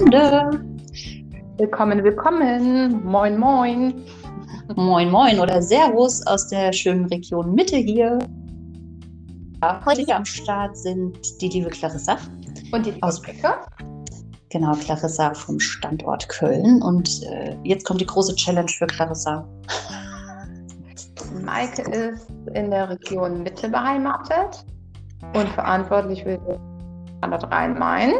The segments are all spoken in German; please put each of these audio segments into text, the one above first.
Willkommen, willkommen. Moin, moin. Moin, moin oder Servus aus der schönen Region Mitte hier. Heute hier am Start sind die liebe Clarissa. Und die aus Becker. Genau, Clarissa vom Standort Köln. Und äh, jetzt kommt die große Challenge für Clarissa. Maike ist in der Region Mitte beheimatet und verantwortlich für Standort Rhein-Main.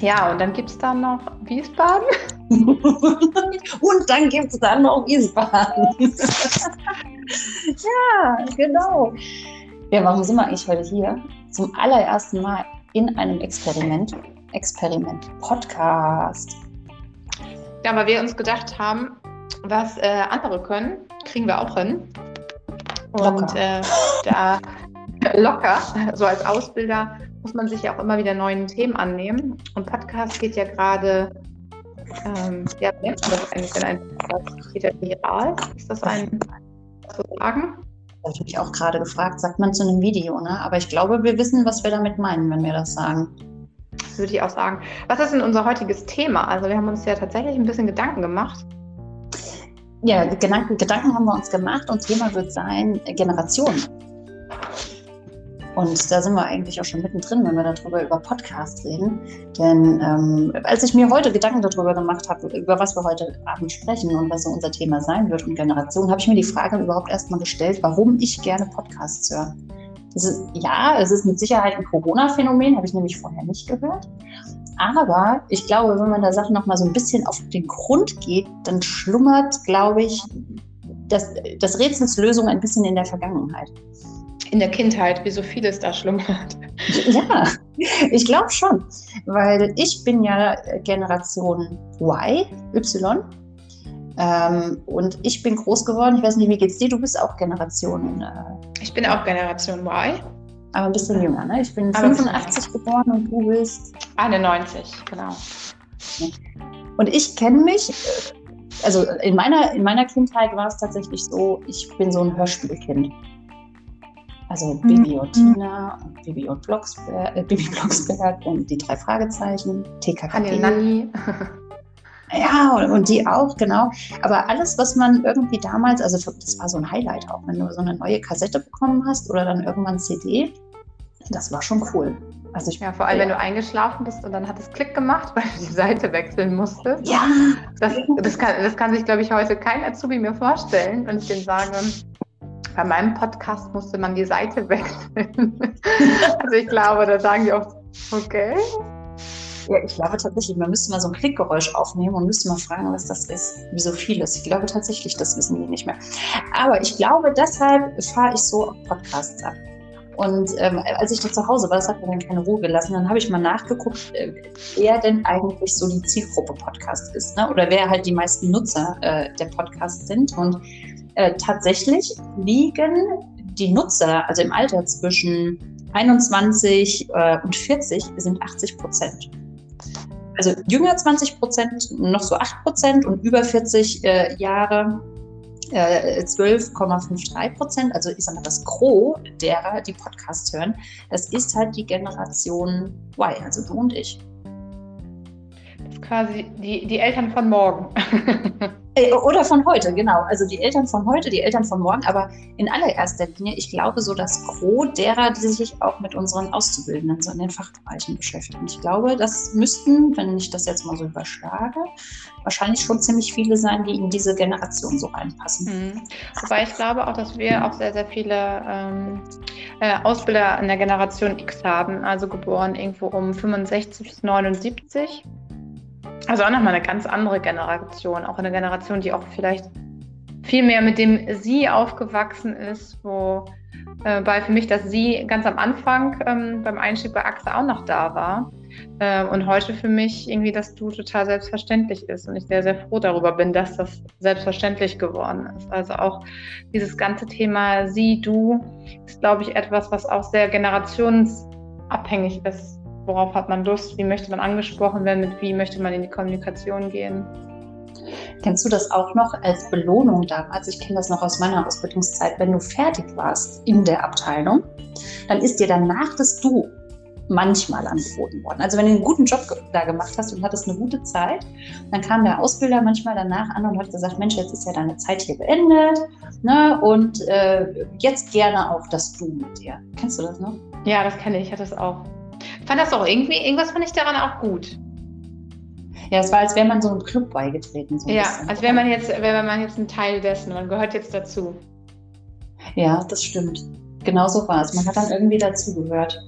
Ja, und dann gibt es da noch Wiesbaden. und dann gibt es dann noch Wiesbaden. ja, genau. Ja, warum sind wir eigentlich heute hier? Zum allerersten Mal in einem Experiment. Experiment Podcast. Ja, weil wir uns gedacht haben, was äh, andere können, kriegen wir auch hin. Und locker. Äh, da locker, so als Ausbilder, muss man sich ja auch immer wieder neuen Themen annehmen. Und Podcast geht ja gerade, ähm, ja, wie nennt man das eigentlich, wenn ein Podcast geht ja viral? Ist das ein, zu sagen? Das habe ich auch gerade gefragt, sagt man zu einem Video, ne? Aber ich glaube, wir wissen, was wir damit meinen, wenn wir das sagen. Würde ich auch sagen. Was ist denn unser heutiges Thema? Also wir haben uns ja tatsächlich ein bisschen Gedanken gemacht. Ja, Gedanken, Gedanken haben wir uns gemacht und Thema wird sein Generationen. Und da sind wir eigentlich auch schon mittendrin, wenn wir darüber über Podcast reden. Denn ähm, als ich mir heute Gedanken darüber gemacht habe, über was wir heute Abend sprechen und was so unser Thema sein wird und Generation, habe ich mir die Frage überhaupt erstmal gestellt, warum ich gerne Podcasts höre. Ist, ja, es ist mit Sicherheit ein Corona-Phänomen, habe ich nämlich vorher nicht gehört. Aber ich glaube, wenn man der Sache noch mal so ein bisschen auf den Grund geht, dann schlummert, glaube ich, das, das Rätsels Lösung ein bisschen in der Vergangenheit in der Kindheit, wie so vieles da schlummert. Ja, ich glaube schon, weil ich bin ja Generation Y, Y. Ähm, und ich bin groß geworden. Ich weiß nicht, wie geht's dir? Du bist auch Generation. Äh, ich bin auch Generation Y. Aber ein bisschen jünger, ne? Ich bin aber 85 geboren und du bist. 91, genau. Und ich kenne mich, äh, also in meiner, in meiner Kindheit war es tatsächlich so, ich bin so ein Hörspielkind. Also mhm. Bibi und Tina und Bibi und Blocksberg, äh, Bibi Blocksberg und die drei Fragezeichen, TKKG. Nanni. Ja, und die auch, genau. Aber alles, was man irgendwie damals, also das war so ein Highlight auch, wenn du so eine neue Kassette bekommen hast oder dann irgendwann CD, das war schon cool. Also ich, ja, vor allem, ja. wenn du eingeschlafen bist und dann hat es Klick gemacht, weil du die Seite wechseln musstest. Ja. Das, das, kann, das kann sich, glaube ich, heute kein Azubi mehr vorstellen. Und ich den sage, bei meinem Podcast musste man die Seite wechseln. also ich glaube, da sagen die auch, okay. Ja, ich glaube tatsächlich, man müsste mal so ein Klickgeräusch aufnehmen und müsste mal fragen, was das ist. Wie so vieles. Ich glaube tatsächlich, das wissen die nicht mehr. Aber ich glaube, deshalb fahre ich so auf Podcasts ab. Und ähm, als ich da zu Hause war, das hat mir dann keine Ruhe gelassen, dann habe ich mal nachgeguckt, äh, wer denn eigentlich so die Zielgruppe Podcast ist. Ne? Oder wer halt die meisten Nutzer äh, der Podcasts sind. Und äh, tatsächlich liegen die Nutzer, also im Alter zwischen 21 äh, und 40, sind 80 Prozent. Also jünger 20 Prozent, noch so 8 Prozent und über 40 äh, Jahre 12,53 äh, Prozent. Also sage mal, das Gros derer, die Podcasts hören, das ist halt die Generation Y, also du und ich. Ist quasi die, die Eltern von morgen. Äh, oder von heute, genau. Also die Eltern von heute, die Eltern von morgen. Aber in allererster Linie, ich glaube, so das Gros derer, die sich auch mit unseren Auszubildenden so in den Fachbereichen beschäftigen. Ich glaube, das müssten, wenn ich das jetzt mal so überschlage, wahrscheinlich schon ziemlich viele sein, die in diese Generation so reinpassen. Mhm. Wobei ich glaube auch, dass wir auch sehr, sehr viele ähm, äh, Ausbilder in der Generation X haben, also geboren irgendwo um 65 bis 79. Also auch nochmal eine ganz andere Generation, auch eine Generation, die auch vielleicht viel mehr mit dem Sie aufgewachsen ist, wo äh, bei für mich das Sie ganz am Anfang ähm, beim Einstieg bei AXA auch noch da war. Äh, und heute für mich irgendwie das Du total selbstverständlich ist und ich sehr, sehr froh darüber bin, dass das selbstverständlich geworden ist. Also auch dieses ganze Thema Sie, Du ist, glaube ich, etwas, was auch sehr generationsabhängig ist worauf hat man Lust, wie möchte man angesprochen werden, mit wie möchte man in die Kommunikation gehen. Kennst du das auch noch als Belohnung damals? Ich kenne das noch aus meiner Ausbildungszeit. Wenn du fertig warst in der Abteilung, dann ist dir danach das Du manchmal angeboten worden. Also wenn du einen guten Job da gemacht hast und hattest eine gute Zeit, dann kam der Ausbilder manchmal danach an und hat gesagt, Mensch, jetzt ist ja deine Zeit hier beendet ne? und äh, jetzt gerne auch das Du mit dir. Kennst du das noch? Ja, das kenne ich, ich hatte das auch. Fand das auch irgendwie, irgendwas fand ich daran auch gut. Ja, es war, als wäre man so einem Club beigetreten. So ja, als wäre man, jetzt, man jetzt ein Teil dessen, man gehört jetzt dazu. Ja, das stimmt. Genau so war es. Man hat dann irgendwie dazugehört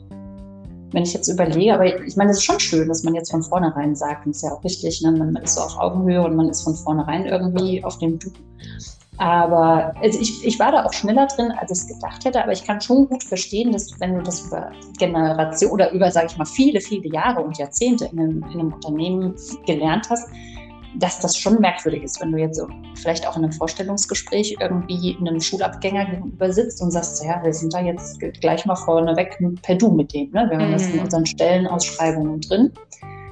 wenn ich jetzt überlege, aber ich meine, es ist schon schön, dass man jetzt von vornherein sagt, und ist ja auch richtig, ne? man ist so auf Augenhöhe und man ist von vornherein irgendwie auf dem Du. Aber also ich, ich war da auch schneller drin, als ich es gedacht hätte, aber ich kann schon gut verstehen, dass wenn du das über Generation oder über, sage ich mal, viele, viele Jahre und Jahrzehnte in einem, in einem Unternehmen gelernt hast, dass das schon merkwürdig ist, wenn du jetzt so vielleicht auch in einem Vorstellungsgespräch irgendwie einem Schulabgänger gegenüber sitzt und sagst, ja, wir sind da jetzt gleich mal vorneweg per Du mit dem. Ne? Wir haben das in mhm. unseren Stellenausschreibungen drin,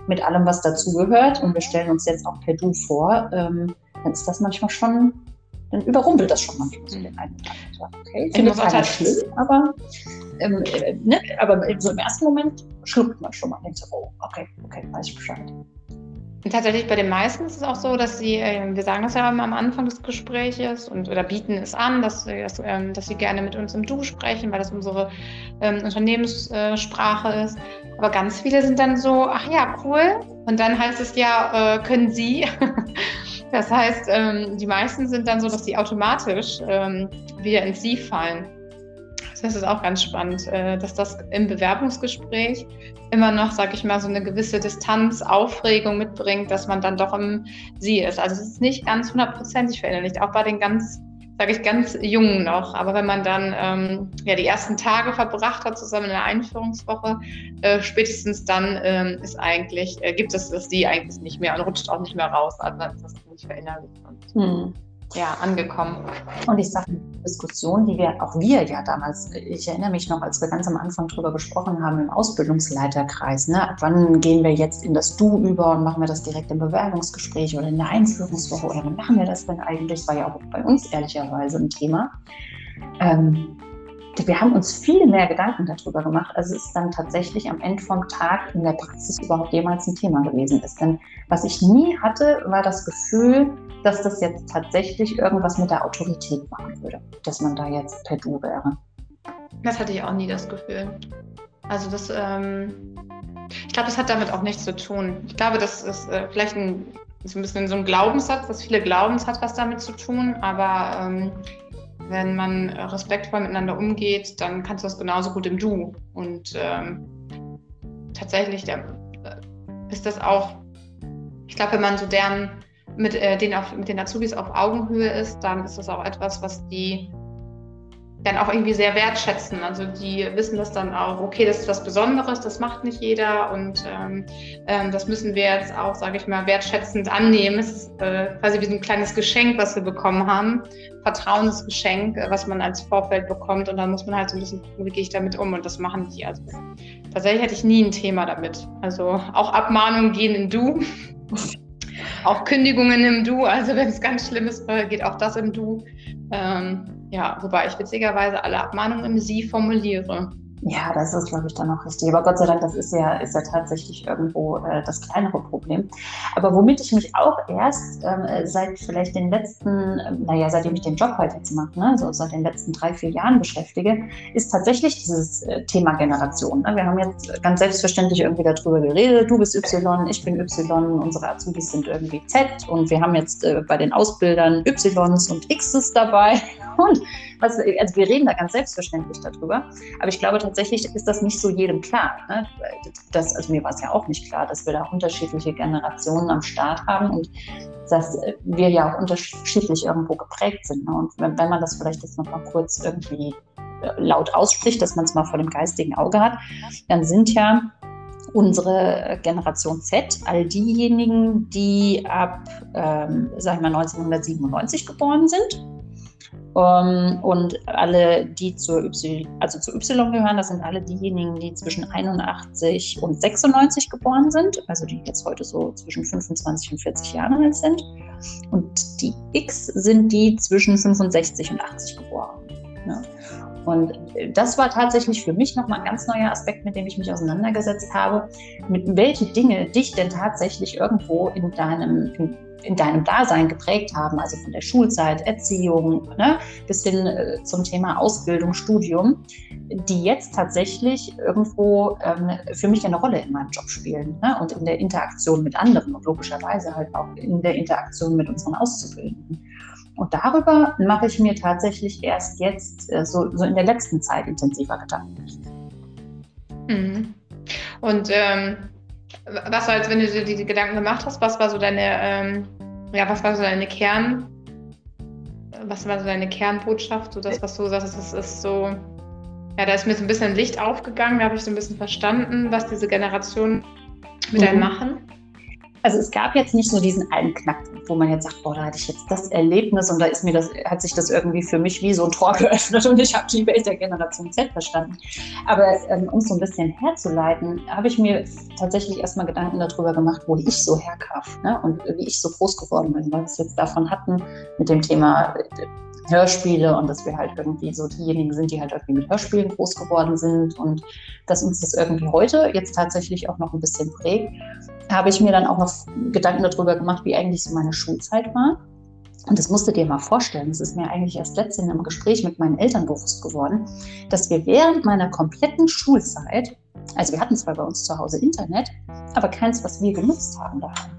mit allem, was dazugehört und wir stellen uns jetzt auch per Du vor. Ähm, dann ist das manchmal schon, dann überrumpelt das schon manchmal so den einen oder Okay, finde ich keiner schlimm, aber, ähm, äh, ne? aber so im ersten Moment schluckt man schon mal und denkt so, oh, okay, okay, weiß ich Bescheid. Tatsächlich bei den meisten ist es auch so, dass sie, äh, wir sagen das ja am Anfang des Gesprächs und oder bieten es an, dass, dass, ähm, dass sie gerne mit uns im Du sprechen, weil das unsere ähm, Unternehmenssprache ist. Aber ganz viele sind dann so, ach ja, cool. Und dann heißt es ja, äh, können Sie. das heißt, ähm, die meisten sind dann so, dass sie automatisch ähm, wieder ins Sie fallen. Das ist auch ganz spannend, äh, dass das im Bewerbungsgespräch immer noch, sag ich mal, so eine gewisse Distanz, Aufregung mitbringt, dass man dann doch im Sie ist. Also es ist nicht ganz hundertprozentig verinnerlicht, auch bei den ganz, sage ich, ganz Jungen noch. Aber wenn man dann ähm, ja die ersten Tage verbracht hat zusammen in der Einführungswoche, äh, spätestens dann ähm, ist eigentlich, äh, gibt es das Sie eigentlich nicht mehr und rutscht auch nicht mehr raus. Also dann ist das nicht verinnerlicht. Und, hm ja, angekommen. Und ich sage, Diskussion, die wir, auch wir ja damals, ich erinnere mich noch, als wir ganz am Anfang drüber gesprochen haben im Ausbildungsleiterkreis, ne, wann gehen wir jetzt in das Du über und machen wir das direkt im Bewerbungsgespräch oder in der Einführungswoche oder wann machen wir das denn eigentlich? War ja auch bei uns ehrlicherweise ein Thema. Ähm, wir haben uns viel mehr Gedanken darüber gemacht, als es dann tatsächlich am Ende vom Tag in der Praxis überhaupt jemals ein Thema gewesen ist. Denn was ich nie hatte, war das Gefühl, dass das jetzt tatsächlich irgendwas mit der Autorität machen würde, dass man da jetzt per Du wäre. Das hatte ich auch nie das Gefühl. Also das, ähm, ich glaube, das hat damit auch nichts zu tun. Ich glaube, das ist äh, vielleicht ein, ist ein bisschen so ein Glaubenssatz, was viele glauben, es hat was damit zu tun, aber ähm, wenn man respektvoll miteinander umgeht, dann kannst du das genauso gut im Du. Und ähm, tatsächlich äh, ist das auch, ich glaube, wenn man so deren mit, äh, den auf, mit den Azubis auf Augenhöhe ist, dann ist das auch etwas, was die dann auch irgendwie sehr wertschätzen. Also die wissen das dann auch, okay, das ist was Besonderes, das macht nicht jeder und ähm, ähm, das müssen wir jetzt auch, sage ich mal, wertschätzend annehmen. Es ist äh, quasi wie so ein kleines Geschenk, was wir bekommen haben, Vertrauensgeschenk, äh, was man als Vorfeld bekommt und dann muss man halt so ein bisschen gucken, wie gehe ich damit um und das machen die. Also tatsächlich hatte ich nie ein Thema damit. Also auch Abmahnungen gehen in Du. auch Kündigungen im Du, also wenn es ganz schlimm ist, äh, geht auch das im Du. Ähm, ja, wobei ich witzigerweise alle Abmahnungen im Sie formuliere. Ja, das ist, glaube ich, dann auch richtig. Aber Gott sei Dank, das ist ja, ist ja tatsächlich irgendwo äh, das kleinere Problem. Aber womit ich mich auch erst ähm, seit vielleicht den letzten, äh, naja, seitdem ich den Job halt jetzt mache, ne, so seit den letzten drei, vier Jahren beschäftige, ist tatsächlich dieses äh, Thema Generation. Ne? Wir haben jetzt ganz selbstverständlich irgendwie darüber geredet, du bist Y, ich bin Y, unsere Azubis sind irgendwie Z und wir haben jetzt äh, bei den Ausbildern Ys und Xs dabei. Und was, also wir reden da ganz selbstverständlich darüber. Aber ich glaube tatsächlich ist das nicht so jedem klar. Ne? Das, also mir war es ja auch nicht klar, dass wir da unterschiedliche Generationen am Start haben und dass wir ja auch unterschiedlich irgendwo geprägt sind. Ne? Und wenn, wenn man das vielleicht jetzt noch mal kurz irgendwie äh, laut ausspricht, dass man es mal vor dem geistigen Auge hat, dann sind ja unsere Generation Z, all diejenigen, die ab, ähm, sag ich mal, 1997 geboren sind um, ähm, und alle, die zur Y, also zu Y gehören, das sind alle diejenigen, die zwischen 81 und 96 geboren sind, also die jetzt heute so zwischen 25 und 40 Jahre alt sind. Und die X sind die zwischen 65 und 80 geboren. Ja. Und das war tatsächlich für mich nochmal ein ganz neuer Aspekt, mit dem ich mich auseinandergesetzt habe, mit welchen Dinge dich denn tatsächlich irgendwo in deinem, in, in deinem Dasein geprägt haben, also von der Schulzeit, Erziehung ne, bis hin äh, zum Thema Ausbildung, Studium, die jetzt tatsächlich irgendwo ähm, für mich eine Rolle in meinem Job spielen ne, und in der Interaktion mit anderen und logischerweise halt auch in der Interaktion mit unseren Auszubildenden. Und darüber mache ich mir tatsächlich erst jetzt, äh, so, so in der letzten Zeit intensiver Gedanken. Mhm. Und ähm, was war jetzt, wenn du dir diese Gedanken gemacht hast, was war so deine, ähm, ja, was war so deine Kern, was war so deine Kernbotschaft, so das, was du sagst, das ist so, ja, da ist mir so ein bisschen Licht aufgegangen, da habe ich so ein bisschen verstanden, was diese Generation mit mhm. einem machen. Also es gab jetzt nicht so diesen einen Knackpunkt, wo man jetzt sagt, boah, da hatte ich jetzt das Erlebnis und da ist mir das, hat sich das irgendwie für mich wie so ein Tor geöffnet und ich habe die Welt der Generation Z verstanden. Aber ähm, um so ein bisschen herzuleiten, habe ich mir tatsächlich erstmal Gedanken darüber gemacht, wo ich so herkam ne? und wie ich so groß geworden bin, weil wir jetzt davon hatten mit dem Thema äh, Hörspiele und dass wir halt irgendwie so diejenigen sind, die halt irgendwie mit Hörspielen groß geworden sind und dass uns das irgendwie heute jetzt tatsächlich auch noch ein bisschen prägt, habe ich mir dann auch noch Gedanken darüber gemacht, wie eigentlich so meine Schulzeit war. Und das musst du dir mal vorstellen, es ist mir eigentlich erst letztens im Gespräch mit meinen Eltern bewusst geworden, dass wir während meiner kompletten Schulzeit, also wir hatten zwar bei uns zu Hause Internet, aber keins, was wir genutzt haben daheim.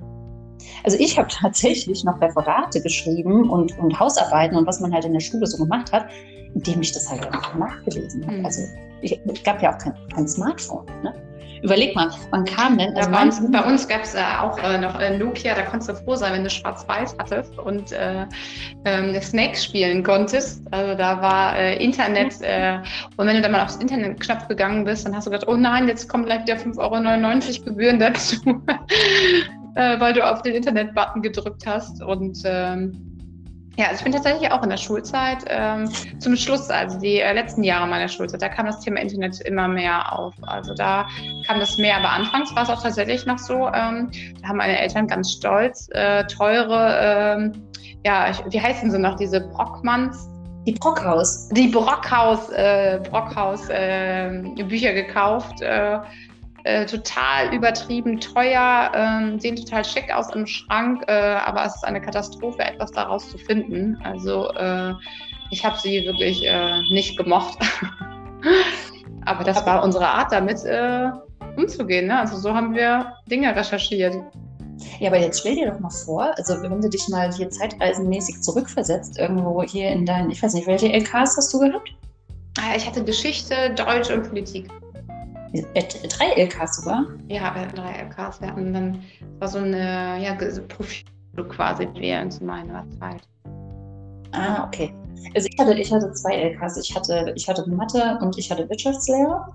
Also ich habe tatsächlich noch Referate geschrieben und, und Hausarbeiten und was man halt in der Schule so gemacht hat, indem ich das halt einfach nachgelesen habe. Mhm. Also ich, es gab ja auch kein, kein Smartphone. Ne? Überleg mal, wann kam denn? Also bei uns, bei uns gab es äh, auch äh, noch äh, Nokia, da konntest du froh sein, wenn du schwarz-weiß hattest und äh, ähm, Snakes spielen konntest. Also da war äh, Internet äh, und wenn du dann mal aufs Internet-Knopf gegangen bist, dann hast du gedacht, oh nein, jetzt kommen gleich wieder 5,99 Euro Gebühren dazu äh, weil du auf den Internet-Button gedrückt hast. Und ähm, ja, also ich bin tatsächlich auch in der Schulzeit ähm, zum Schluss, also die äh, letzten Jahre meiner Schulzeit, da kam das Thema Internet immer mehr auf. Also da kam das mehr, aber anfangs war es auch tatsächlich noch so, ähm, da haben meine Eltern ganz stolz äh, teure, ähm, ja, ich, wie heißen sie noch, diese Brockmanns, die Brockhaus. Die Brockhaus, äh, Brockhaus äh, Bücher gekauft. Äh, total übertrieben teuer, äh, sehen total schick aus im Schrank, äh, aber es ist eine Katastrophe, etwas daraus zu finden. Also äh, ich habe sie wirklich äh, nicht gemocht. aber das war unsere Art, damit äh, umzugehen. Ne? Also so haben wir Dinge recherchiert. Ja, aber jetzt stell dir doch mal vor, also wenn du dich mal hier zeitreisenmäßig zurückversetzt, irgendwo hier in deinen, ich weiß nicht, welche LKs hast du gehabt? Ah, ich hatte Geschichte, Deutsch und Politik. Äh, drei LKs sogar? Ja, wir hatten drei LKs. Wir hatten dann war so eine ja, Profil quasi während zu meiner Zeit. Ah, okay. Also ich hatte, ich hatte zwei LKs. Ich hatte, ich hatte Mathe und ich hatte Wirtschaftslehre.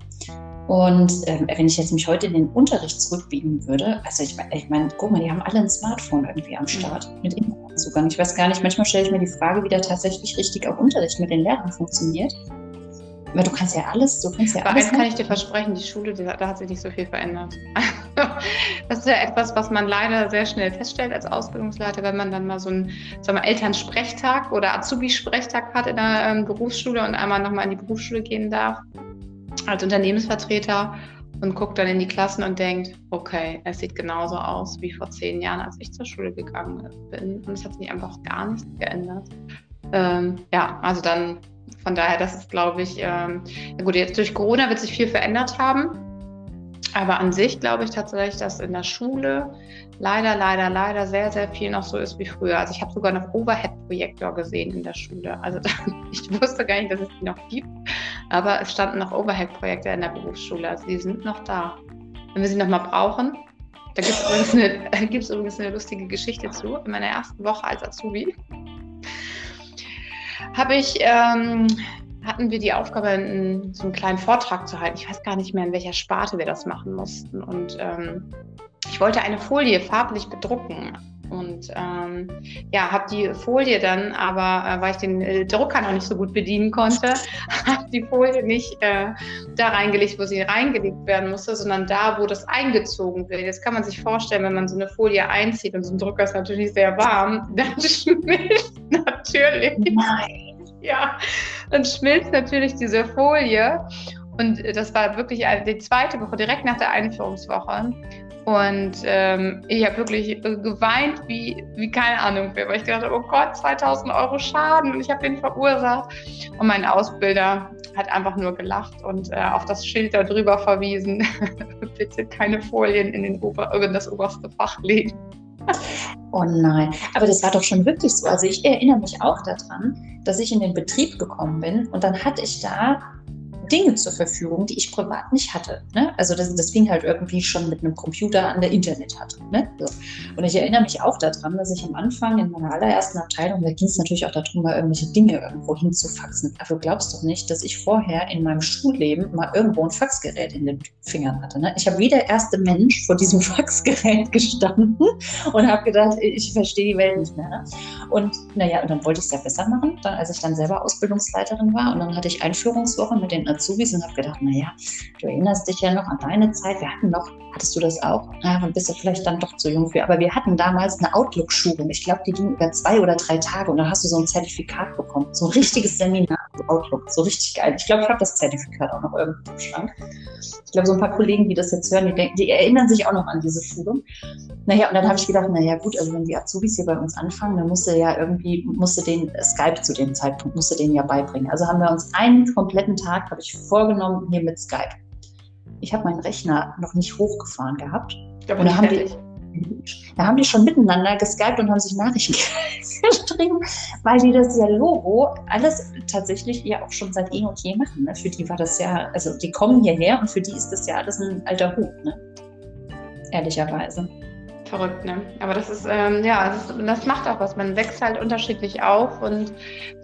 Und ähm, wenn ich jetzt mich heute in den Unterricht zurückbiegen würde, also ich meine, ich mein, guck mal, die haben alle ein Smartphone irgendwie am Start mhm. mit Internetzugang. Ich weiß gar nicht, manchmal stelle ich mir die Frage, wie da tatsächlich richtig auch Unterricht mit den Lehrern funktioniert. Aber du kannst ja alles, du kannst ja Aber alles. eins kann ich dir versprechen, die Schule, da hat sich nicht so viel verändert. das ist ja etwas, was man leider sehr schnell feststellt als Ausbildungsleiter, wenn man dann mal so einen sagen wir, Elternsprechtag oder Azubi-Sprechtag hat in der ähm, Berufsschule und einmal nochmal in die Berufsschule gehen darf als Unternehmensvertreter und guckt dann in die Klassen und denkt, okay, es sieht genauso aus wie vor zehn Jahren, als ich zur Schule gegangen bin. Und es hat sich einfach gar nichts geändert. Ähm, ja, also dann von daher, das ist, glaube ich, ähm, gut, jetzt durch Corona wird sich viel verändert haben. Aber an sich glaube ich tatsächlich, dass in der Schule leider, leider, leider sehr, sehr viel noch so ist wie früher. Also ich habe sogar noch Overhead-Projektor gesehen in der Schule. Also ich wusste gar nicht, dass es die noch gibt. Aber es standen noch Overhead-Projekte in der Berufsschule. Also die sind noch da. Wenn wir sie noch mal brauchen, da gibt es übrigens, übrigens eine lustige Geschichte zu. In meiner ersten Woche als Azubi habe ich, ähm, hatten wir die Aufgabe, einen, so einen kleinen Vortrag zu halten. Ich weiß gar nicht mehr, in welcher Sparte wir das machen mussten. Und ähm, ich wollte eine Folie farblich bedrucken. Und ähm, ja, habe die Folie dann, aber äh, weil ich den äh, Drucker noch nicht so gut bedienen konnte, habe die Folie nicht äh, da reingelegt, wo sie reingelegt werden musste, sondern da, wo das eingezogen wird. Jetzt kann man sich vorstellen, wenn man so eine Folie einzieht und so ein Drucker ist natürlich sehr warm, dann schmilzt natürlich. Nein ja, dann schmilzt natürlich diese Folie. Und das war wirklich die zweite Woche, direkt nach der Einführungswoche. Und ähm, ich habe wirklich geweint wie, wie keine Ahnung, weil ich gedacht habe, oh Gott, 2000 Euro Schaden und ich habe den verursacht. Und mein Ausbilder hat einfach nur gelacht und äh, auf das Schild darüber verwiesen, bitte keine Folien in, den Ober in das oberste Fach legen. Oh nein, aber das war doch schon wirklich so. Also ich erinnere mich auch daran, dass ich in den Betrieb gekommen bin und dann hatte ich da Dinge zur Verfügung, die ich privat nicht hatte. Ne? Also das, das fing halt irgendwie schon mit einem Computer an der Internet hatte. Ne? So. Und ich erinnere mich auch daran, dass ich am Anfang in meiner allerersten Abteilung, da ging es natürlich auch darum, mal irgendwelche Dinge irgendwo hinzufaxen. Aber du glaubst doch nicht, dass ich vorher in meinem Schulleben mal irgendwo ein Faxgerät in den Fingern hatte. Ne? Ich habe wie der erste Mensch vor diesem Faxgerät gestanden und habe gedacht, ich verstehe die Welt nicht mehr. Ne? Und naja, und dann wollte ich es ja besser machen, dann, als ich dann selber Ausbildungsleiterin war. Und dann hatte ich Einführungswoche mit den Azubis und habe gedacht, naja, du erinnerst dich ja noch an deine Zeit. Wir hatten noch, hattest du das auch? Ja, dann bist du vielleicht dann doch zu jung für. Aber wir hatten damals eine Outlook-Schulung. Ich glaube, die ging über zwei oder drei Tage und dann hast du so ein Zertifikat bekommen. So ein richtiges Seminar zu Outlook. So richtig geil. Ich glaube, ich habe das Zertifikat auch noch irgendwo im Schrank. Ich glaube, so ein paar Kollegen, die das jetzt hören, die, denken, die erinnern sich auch noch an diese Schulung. Naja, und dann habe ich gedacht, naja, gut, also wenn die Azubis hier bei uns anfangen, dann musst du ja irgendwie, musst du den Skype zu dem Zeitpunkt, musst du den ja beibringen. Also haben wir uns einen kompletten Tag, habe ich vorgenommen, hier mit Skype. Ich habe meinen Rechner noch nicht hochgefahren gehabt. Da und da haben, die, da haben die schon miteinander geskypt und haben sich Nachrichten geschrieben, weil die das ja Logo alles tatsächlich ja auch schon seit eh und je machen. Ne? Für die war das ja, also die kommen hierher und für die ist das ja alles ein alter Hut, ne? ehrlicherweise verrückt, ne? Aber das ist, ähm, ja, das, ist, das, macht auch was. Man wächst halt unterschiedlich auf und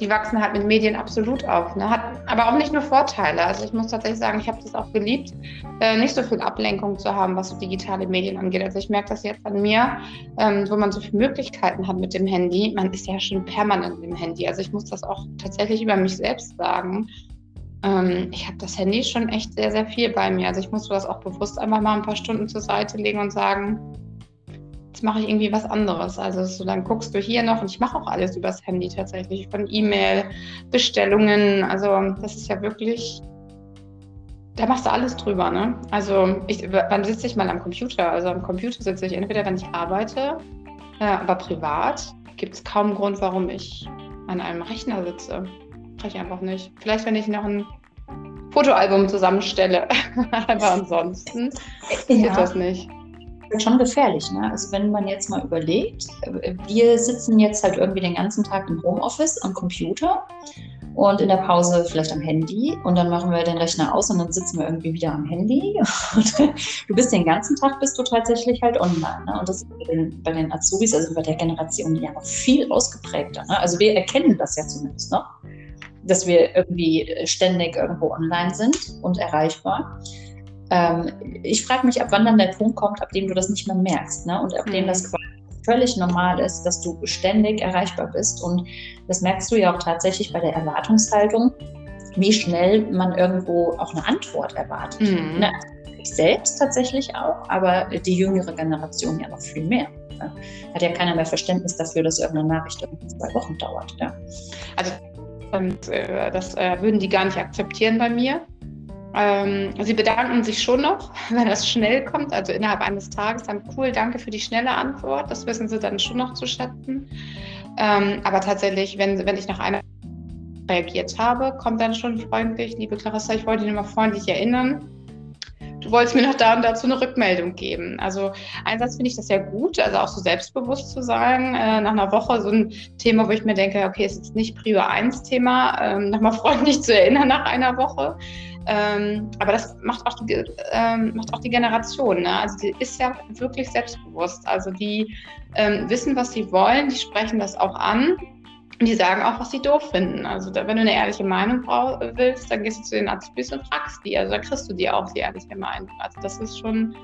die wachsen halt mit Medien absolut auf. Ne? Hat aber auch nicht nur Vorteile. Also ich muss tatsächlich sagen, ich habe das auch geliebt, äh, nicht so viel Ablenkung zu haben, was so digitale Medien angeht. Also ich merke das jetzt an mir, ähm, wo man so viele Möglichkeiten hat mit dem Handy. Man ist ja schon permanent dem Handy. Also ich muss das auch tatsächlich über mich selbst sagen ähm, ich habe das Handy schon echt sehr, sehr viel bei mir. Also ich muss sowas auch bewusst einfach mal ein paar Stunden zur Seite legen und sagen, jetzt mache ich irgendwie was anderes. Also so, dann guckst du hier noch und ich mache auch alles übers Handy tatsächlich, von E-Mail, Bestellungen. Also das ist ja wirklich, da machst du alles drüber. Ne? Also ich, wann sitze ich mal am Computer? Also am Computer sitze ich entweder, wenn ich arbeite, äh, aber privat gibt es kaum Grund, warum ich an einem Rechner sitze. Kann ich einfach nicht. Vielleicht, wenn ich noch ein Fotoalbum zusammenstelle. aber ansonsten ja. geht das nicht schon gefährlich. Ne? Also wenn man jetzt mal überlegt, wir sitzen jetzt halt irgendwie den ganzen Tag im Homeoffice am Computer und in der Pause vielleicht am Handy und dann machen wir den Rechner aus und dann sitzen wir irgendwie wieder am Handy. Und du bist den ganzen Tag bist du tatsächlich halt online. Ne? Und das ist bei den, bei den, Azubis, also bei der Generation ja noch viel ausgeprägter. Ne? Also wir erkennen das ja zumindest noch, dass wir irgendwie ständig irgendwo online sind und erreichbar. Ähm, ich frage mich, ab wann dann der Punkt kommt, ab dem du das nicht mehr merkst ne? und ab mhm. dem das quasi völlig normal ist, dass du ständig erreichbar bist. Und das merkst du ja auch tatsächlich bei der Erwartungshaltung, wie schnell man irgendwo auch eine Antwort erwartet. Mhm. Ne? Ich selbst tatsächlich auch, aber die jüngere Generation ja noch viel mehr. Ne? Hat ja keiner mehr Verständnis dafür, dass irgendeine Nachricht irgendwie zwei Wochen dauert. Ja? Also und, äh, das äh, würden die gar nicht akzeptieren bei mir. Ähm, sie bedanken sich schon noch, wenn das schnell kommt, also innerhalb eines Tages. Dann cool, danke für die schnelle Antwort. Das wissen sie dann schon noch zu schätzen. Ähm, aber tatsächlich, wenn, wenn ich nach einer reagiert habe, kommt dann schon freundlich, liebe Clarissa, ich wollte dich nur mal freundlich erinnern. Du wolltest mir noch da und dazu eine Rückmeldung geben. Also einerseits finde ich das ja gut, also auch so selbstbewusst zu sagen, äh, nach einer Woche so ein Thema, wo ich mir denke, okay, ist jetzt nicht Prio 1 Thema, ähm, nochmal freundlich zu erinnern nach einer Woche. Ähm, aber das macht auch die, ähm, macht auch die Generation. Ne? Also die ist ja wirklich selbstbewusst. Also die ähm, wissen, was sie wollen, die sprechen das auch an. Und die sagen auch, was sie doof finden. Also da, wenn du eine ehrliche Meinung willst, dann gehst du zu den Azubis und fragst die. Also da kriegst du dir auch die ehrliche Meinung. Also das ist schon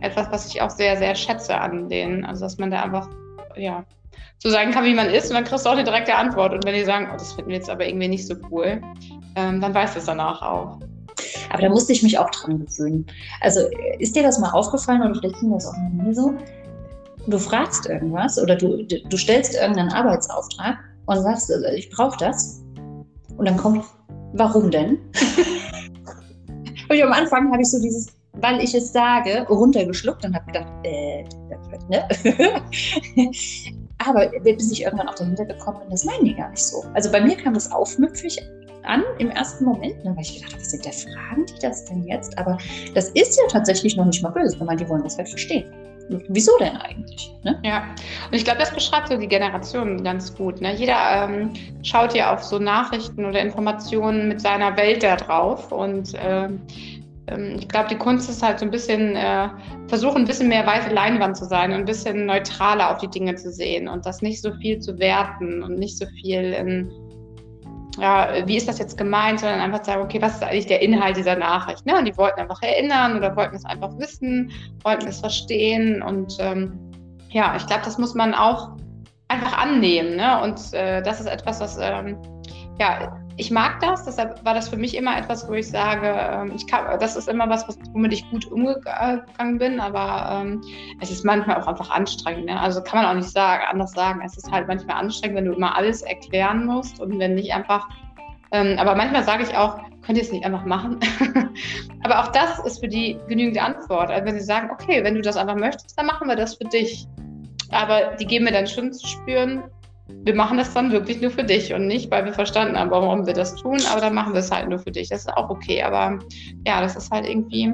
etwas, was ich auch sehr, sehr schätze an denen. Also dass man da einfach, ja, so sagen kann, wie man ist und dann kriegst du auch eine direkte Antwort. Und wenn die sagen, oh, das finden wir jetzt aber irgendwie nicht so cool, ähm, dann weißt du es danach auch. Aber da musste ich mich auch dran gewöhnen. Also ist dir das mal aufgefallen oder vielleicht ging das auch noch nie so? Du fragst irgendwas oder du, du stellst irgendeinen Arbeitsauftrag und sagst, also ich brauche das. Und dann kommt, warum denn? und am Anfang habe ich so dieses, weil ich es sage, runtergeschluckt und habe gedacht, äh, ne? Aber bis ich irgendwann auch dahinter gekommen bin, das meinen die gar nicht so. Also bei mir kam das aufmüpfig an im ersten Moment, ne, weil ich gedacht habe, was sind der Fragen die das denn jetzt? Aber das ist ja tatsächlich noch nicht mal böse, weil die wollen das halt verstehen. Wieso denn eigentlich? Ne? Ja, und ich glaube, das beschreibt so die Generation ganz gut. Ne? Jeder ähm, schaut ja auf so Nachrichten oder Informationen mit seiner Welt da drauf und ähm, ähm, ich glaube, die Kunst ist halt so ein bisschen, äh, versuchen ein bisschen mehr weiße Leinwand zu sein und ein bisschen neutraler auf die Dinge zu sehen und das nicht so viel zu werten und nicht so viel in, ja, wie ist das jetzt gemeint, sondern einfach sagen, okay, was ist eigentlich der Inhalt dieser Nachricht? Ne? Und die wollten einfach erinnern oder wollten es einfach wissen, wollten es verstehen und ähm, ja, ich glaube, das muss man auch einfach annehmen. Ne? Und äh, das ist etwas, was ähm, ja, ich mag das, deshalb war das für mich immer etwas, wo ich sage, ähm, ich kann, das ist immer was, womit ich gut umgegangen bin, aber ähm, es ist manchmal auch einfach anstrengend. Ne? Also kann man auch nicht sagen, anders sagen. Es ist halt manchmal anstrengend, wenn du immer alles erklären musst und wenn nicht einfach. Ähm, aber manchmal sage ich auch, könnt ihr es nicht einfach machen? aber auch das ist für die genügende Antwort. Also wenn sie sagen, okay, wenn du das einfach möchtest, dann machen wir das für dich. Aber die geben mir dann schon zu spüren, wir machen das dann wirklich nur für dich und nicht, weil wir verstanden haben, warum wir das tun, aber dann machen wir es halt nur für dich. Das ist auch okay, aber ja, das ist halt irgendwie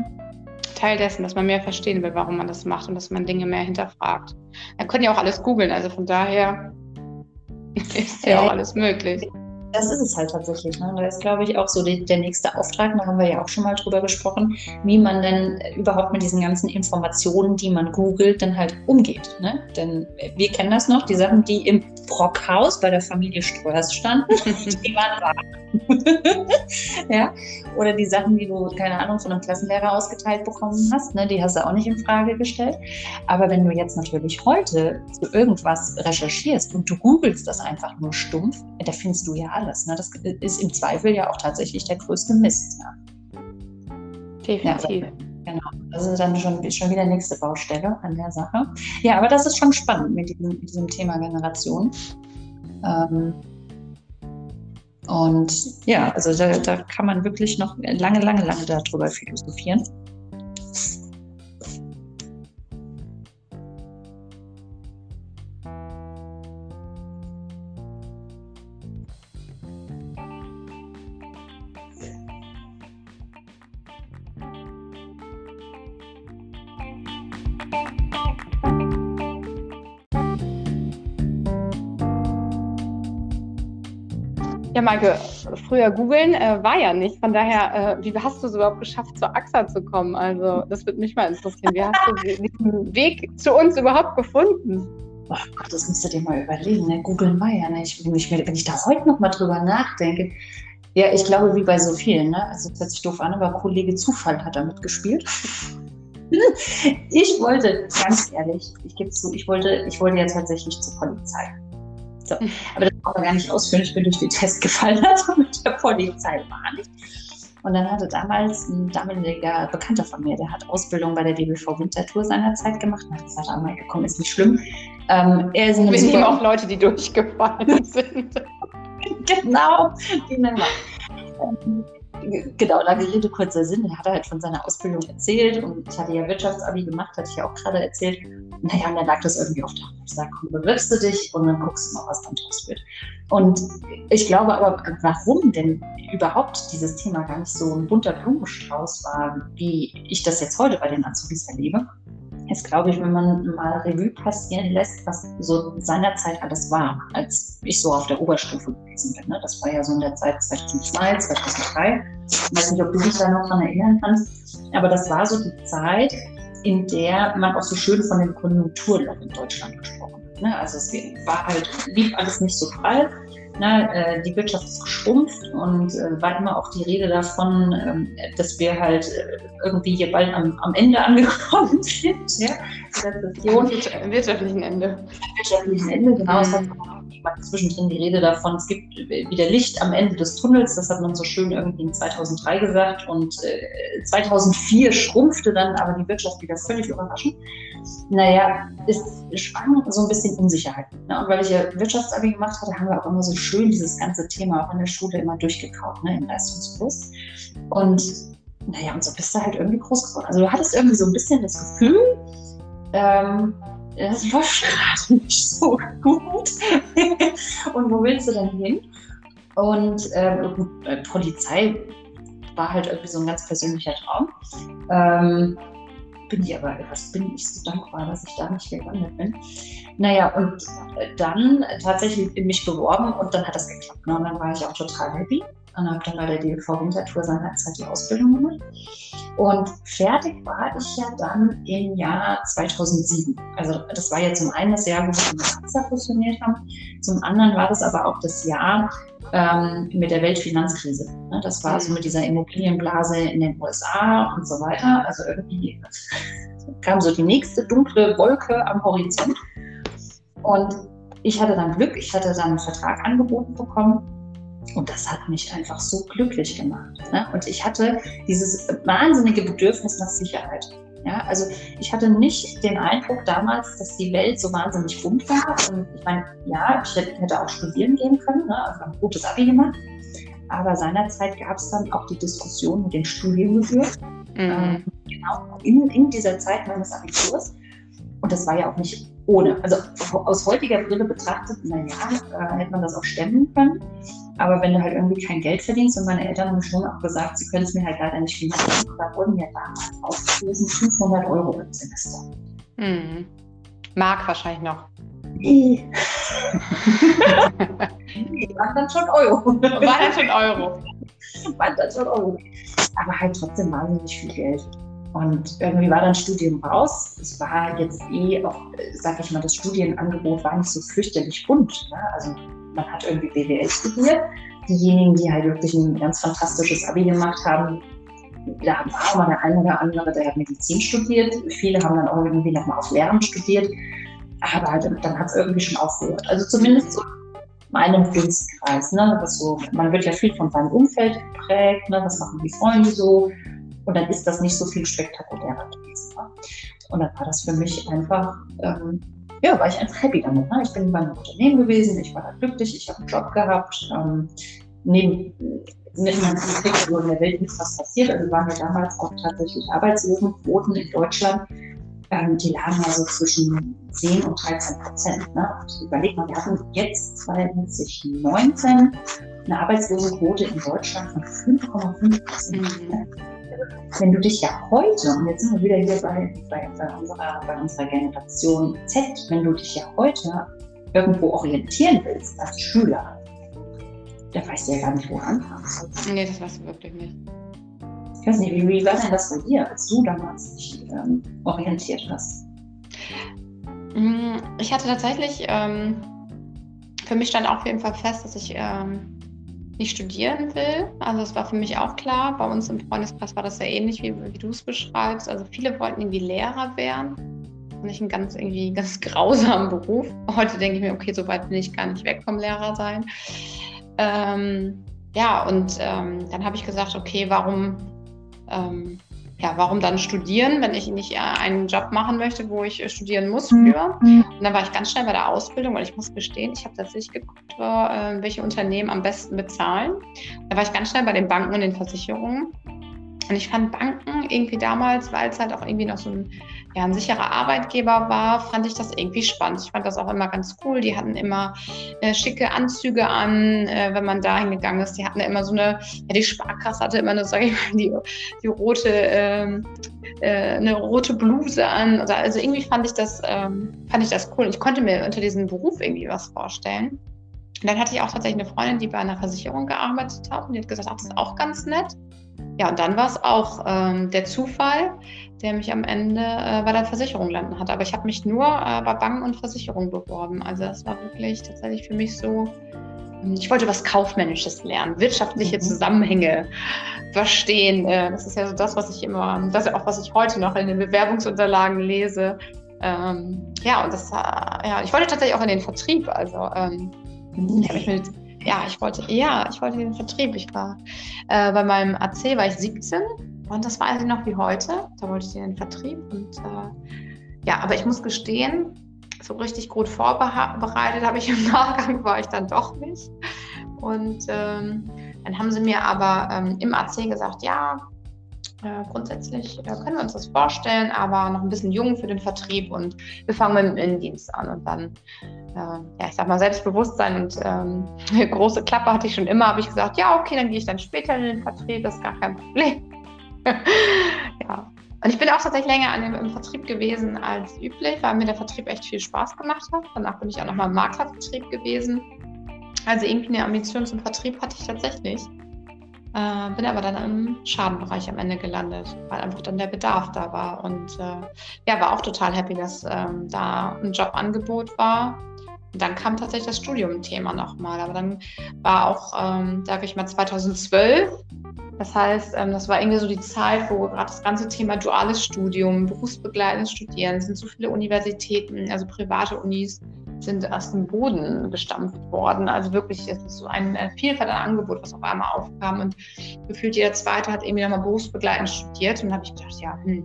Teil dessen, dass man mehr verstehen will, warum man das macht und dass man Dinge mehr hinterfragt. Dann können ja auch alles googeln, also von daher ist ja auch alles möglich das ist es halt tatsächlich. Ne? Da ist, glaube ich, auch so die, der nächste Auftrag, da haben wir ja auch schon mal drüber gesprochen, wie man denn überhaupt mit diesen ganzen Informationen, die man googelt, dann halt umgeht. Ne? Denn wir kennen das noch, die Sachen, die im Brockhaus bei der Familie Ströers standen, die waren wahr. ja? Oder die Sachen, die du, keine Ahnung, von einem Klassenlehrer ausgeteilt bekommen hast, ne? die hast du auch nicht in Frage gestellt. Aber wenn du jetzt natürlich heute zu irgendwas recherchierst und du googelst das einfach nur stumpf, da findest du ja alles. Ne? Das ist im Zweifel ja auch tatsächlich der größte Mist. Ja. Definitiv. Ja, Genau, das ist dann schon, schon wieder nächste Baustelle an der Sache. Ja, aber das ist schon spannend mit diesem, mit diesem Thema Generation. Ähm, und ja, also da, da kann man wirklich noch lange, lange, lange darüber philosophieren. Maike, früher googeln äh, war ja nicht. Von daher, äh, wie hast du es überhaupt geschafft, zur AXA zu kommen? Also, das würde mich mal interessieren. Wie hast du diesen Weg zu uns überhaupt gefunden? Oh Gott, das musst du dir mal überlegen. Ne? Googeln war ja nicht. Wenn ich, wenn ich da heute noch mal drüber nachdenke, ja, ich glaube, wie bei so vielen. Ne? Also, das hört sich doof an, aber Kollege Zufall hat da mitgespielt. ich wollte, ganz ehrlich, ich gebe zu, ich wollte, ich wollte ja tatsächlich zur Polizei. So. Aber das brauchen wir gar nicht ausführen. Ich bin durch den Test gefallen, also mit der Polizei war nicht. Und dann hatte damals ein damaliger Bekannter von mir, der hat Ausbildung bei der DBV Winterthur seinerzeit gemacht. Und hat gesagt, ah, Maike, komm, ist nicht schlimm. Ähm, er ist wir nehmen auch Leute, die durchgefallen sind. genau, die nennen wir. Ähm, genau, lange Rede, kurzer Sinn. Er hat halt von seiner Ausbildung erzählt und ich hatte ja Wirtschaftsabi gemacht, hatte ich ja auch gerade erzählt. Naja, und dann lag das irgendwie auf der Hand. Ich sage, komm, bewirbst du dich und dann guckst du mal, was dann draus wird. Und ich glaube aber, warum denn überhaupt dieses Thema gar nicht so ein bunter Blumenstrauß war, wie ich das jetzt heute bei den Azubis erlebe, ist, glaube ich, wenn man mal Revue passieren lässt, was so seinerzeit alles war, als ich so auf der Oberstufe gewesen bin. Ne? Das war ja so in der Zeit 2002, 2003. Ich weiß nicht, ob du dich da noch daran erinnern kannst, aber das war so die Zeit, in der man auch so schön von dem Konjunkturloch in Deutschland gesprochen hat. Ne? Also es war halt, lief alles nicht so frei. Na, äh, die Wirtschaft ist geschrumpft und äh, war immer auch die Rede davon, ähm, dass wir halt äh, irgendwie hier bald am, am Ende angekommen sind. Ja? Rezession. Am wirtschaftlichen Ende. Am wirtschaftlichen Ende, genau. Mhm. Es hat war zwischendrin die Rede davon, es gibt wieder Licht am Ende des Tunnels. Das hat man so schön irgendwie in 2003 gesagt. Und äh, 2004 schrumpfte dann aber die Wirtschaft wieder völlig überraschend. Naja, es schwang so ein bisschen Unsicherheit. Ne? Und weil ich ja Wirtschaftsabi gemacht hatte, haben wir auch immer so schön dieses ganze Thema auch in der Schule immer durchgekaut, ne, im Leistungskurs. Und naja, und so bist du halt irgendwie groß geworden. Also du hattest irgendwie so ein bisschen das Gefühl, ähm, das läuft gerade nicht so gut. und wo willst du denn hin? Und ähm, äh, Polizei war halt irgendwie so ein ganz persönlicher Traum. Ähm, bin ich aber, was bin ich so dankbar, dass ich da nicht gelandet bin. Naja, und dann tatsächlich mich beworben und dann hat das geklappt. Ne? Und dann war ich auch total happy und habe dann bei der DLV Winterthur seinerzeit die Ausbildung gemacht. Und fertig war ich ja dann im Jahr 2007. Also das war ja zum einen das Jahr, wo wir mit AXA fusioniert haben, zum anderen war das aber auch das Jahr ähm, mit der Weltfinanzkrise. Ne? Das war so mit dieser Immobilienblase in den USA und so weiter. Also irgendwie kam so die nächste dunkle Wolke am Horizont. Und ich hatte dann Glück, ich hatte dann einen Vertrag angeboten bekommen und das hat mich einfach so glücklich gemacht. Ne? Und ich hatte dieses wahnsinnige Bedürfnis nach Sicherheit. Ja, also ich hatte nicht den Eindruck damals, dass die Welt so wahnsinnig bunt war. Und ich meine, ja, ich hätte auch studieren gehen können, ne? also ein gutes Abi gemacht. Aber seinerzeit gab es dann auch die Diskussion mit den Studiengebühren. Mhm. Ähm, genau, in, in dieser Zeit meines Abiturs. Und das war ja auch nicht ohne. Also aus heutiger Brille betrachtet, naja, äh, hätte man das auch stemmen können. Aber wenn du halt irgendwie kein Geld verdienst, und meine Eltern haben schon auch gesagt, sie können es mir halt leider nicht finanzieren, da wurden ja damals ausgewiesen 500 Euro im Semester. Mhm. Mark wahrscheinlich noch. Nee. nee, waren dann schon Euro. War dann schon Euro. Waren dann schon Euro. Aber halt trotzdem wahnsinnig viel Geld. Und irgendwie war dann Studium raus. Es war jetzt eh auch, sag ich mal, das Studienangebot war nicht so fürchterlich bunt. Ne? Also man hat irgendwie BWL studiert. Diejenigen, die halt wirklich ein ganz fantastisches Abi gemacht haben, da war mal der eine oder andere, der hat Medizin studiert. Viele haben dann auch irgendwie nochmal auf Lehramt studiert. Aber halt, dann hat es irgendwie schon aufgehört. Also zumindest so meinem Dunstkreis. Ne? So, man wird ja viel von seinem Umfeld geprägt. Ne? Was machen die Freunde so? Und dann ist das nicht so viel spektakulärer gewesen. Und dann war das für mich einfach, ähm, ja, war ich einfach happy damit. Ne? Ich bin bei einem Unternehmen gewesen, ich war da glücklich, ich habe einen Job gehabt. Ähm, neben nicht mal wo in der Welt nichts was passiert. Also waren wir damals auch tatsächlich Arbeitslosenquoten in Deutschland. Ähm, die lagen also zwischen 10 und 13 Prozent. Ne? Und überleg mal, wir hatten jetzt 2019 eine Arbeitslosenquote in Deutschland von 5,5 Prozent. Mhm wenn du dich ja heute, und jetzt sind wir wieder hier bei, bei, bei, unserer, bei unserer Generation Z, wenn du dich ja heute irgendwo orientieren willst als Schüler, da weißt du ja gar nicht, wo du anfangen sollst. Nee, das weißt du wirklich nicht. Ich weiß nicht, wie, wie war denn das bei dir, als du damals dich ähm, orientiert hast? Mm, ich hatte tatsächlich, ähm, für mich stand auf jeden Fall fest, dass ich ähm, nicht studieren will. Also es war für mich auch klar. Bei uns im Freundeskreis war das ja ähnlich, wie, wie du es beschreibst. Also viele wollten irgendwie Lehrer werden. Nicht einen ganz irgendwie ganz grausamen Beruf. Heute denke ich mir, okay, so weit bin ich gar nicht weg vom Lehrer sein. Ähm, ja, und ähm, dann habe ich gesagt, okay, warum ähm, ja, warum dann studieren, wenn ich nicht äh, einen Job machen möchte, wo ich äh, studieren muss mhm. für? Mhm. Und dann war ich ganz schnell bei der Ausbildung, weil ich muss gestehen, ich habe tatsächlich geguckt, äh, welche Unternehmen am besten bezahlen. Da war ich ganz schnell bei den Banken und den Versicherungen. Und ich fand Banken irgendwie damals, weil es halt auch irgendwie noch so ein, ja, ein sicherer Arbeitgeber war, fand ich das irgendwie spannend. Ich fand das auch immer ganz cool. Die hatten immer äh, schicke Anzüge an, äh, wenn man da hingegangen ist. Die hatten immer so eine, ja, die Sparkasse hatte immer eine, sag ich mal, die, die rote, ähm, äh, eine rote Bluse an. Also, also irgendwie fand ich das, ähm, fand ich das cool. Ich konnte mir unter diesem Beruf irgendwie was vorstellen. Und dann hatte ich auch tatsächlich eine Freundin, die bei einer Versicherung gearbeitet hat und die hat gesagt, ach, das ist auch ganz nett. Ja, und dann war es auch ähm, der Zufall, der mich am Ende äh, bei der Versicherung landen hat. Aber ich habe mich nur äh, bei Banken und Versicherungen beworben. Also das war wirklich tatsächlich für mich so, ähm, ich wollte was Kaufmännisches lernen, wirtschaftliche mhm. Zusammenhänge verstehen. Äh, das ist ja so das, was ich immer, das ist auch, was ich heute noch in den Bewerbungsunterlagen lese. Ähm, ja, und das, ja, ich wollte tatsächlich auch in den Vertrieb. Also, ähm, ich mit, ja, ich wollte, ja, ich wollte den Vertrieb. Ich war äh, bei meinem AC war ich 17 und das weiß ich noch wie heute. Da wollte ich den Vertrieb und äh, ja, aber ich muss gestehen, so richtig gut vorbereitet habe ich im Nachgang war ich dann doch nicht. Und ähm, dann haben sie mir aber ähm, im AC gesagt, ja, äh, grundsätzlich äh, können wir uns das vorstellen, aber noch ein bisschen jung für den Vertrieb und wir fangen mit dem Innendienst an und dann, äh, ja, ich sag mal, Selbstbewusstsein und ähm, große Klappe hatte ich schon immer, habe ich gesagt, ja, okay, dann gehe ich dann später in den Vertrieb, das ist gar kein Problem. ja. Und ich bin auch tatsächlich länger an dem, im Vertrieb gewesen als üblich, weil mir der Vertrieb echt viel Spaß gemacht hat. Danach bin ich auch nochmal im Maklervertrieb gewesen. Also irgendwie eine Ambition zum Vertrieb hatte ich tatsächlich. Äh, bin aber dann im Schadenbereich am Ende gelandet, weil einfach dann der Bedarf da war. Und äh, ja, war auch total happy, dass ähm, da ein Jobangebot war. Und dann kam tatsächlich das Studium-Thema nochmal. Aber dann war auch, ähm, sage ich mal, 2012. Das heißt, ähm, das war irgendwie so die Zeit, wo gerade das ganze Thema duales Studium, berufsbegleitendes Studieren, sind so viele Universitäten, also private Unis, sind aus dem Boden gestampft worden. Also wirklich, es ist so ein Vielfalt an Angebot, was auf einmal aufkam. Und gefühlt jeder Zweite hat irgendwie nochmal berufsbegleitend studiert. Und da habe ich gedacht, ja, hm,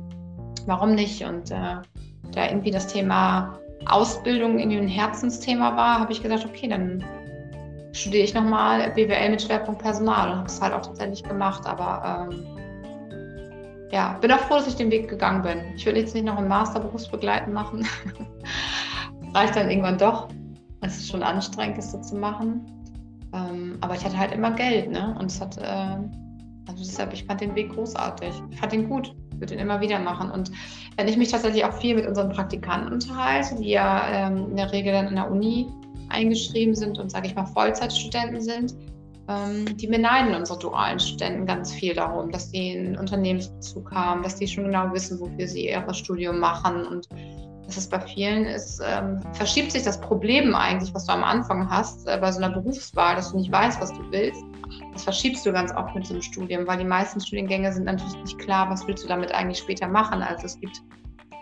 warum nicht? Und äh, da irgendwie das Thema Ausbildung irgendwie ein Herzensthema war, habe ich gesagt, okay, dann studiere ich nochmal BWL mit Schwerpunkt Personal und habe es halt auch tatsächlich gemacht. Aber ähm, ja, bin auch froh, dass ich den Weg gegangen bin. Ich will jetzt nicht noch einen Master berufsbegleitend machen. reicht dann irgendwann doch. Es ist schon anstrengend, es so zu machen. Ähm, aber ich hatte halt immer Geld, ne? Und es hat, äh, also deshalb, ich fand den Weg großartig. Ich fand ihn gut. Würde ihn immer wieder machen. Und wenn ich mich tatsächlich auch viel mit unseren Praktikanten unterhalte, die ja ähm, in der Regel dann in der Uni eingeschrieben sind und, sage ich mal, Vollzeitstudenten sind, ähm, die beneiden unsere dualen Studenten ganz viel darum, dass sie einen Unternehmensbezug haben, dass die schon genau wissen, wofür sie ihr Studium machen und das ist bei vielen ist, ähm, verschiebt sich das Problem eigentlich, was du am Anfang hast, äh, bei so einer Berufswahl, dass du nicht weißt, was du willst. Das verschiebst du ganz oft mit so einem Studium, weil die meisten Studiengänge sind natürlich nicht klar, was willst du damit eigentlich später machen. Also es gibt,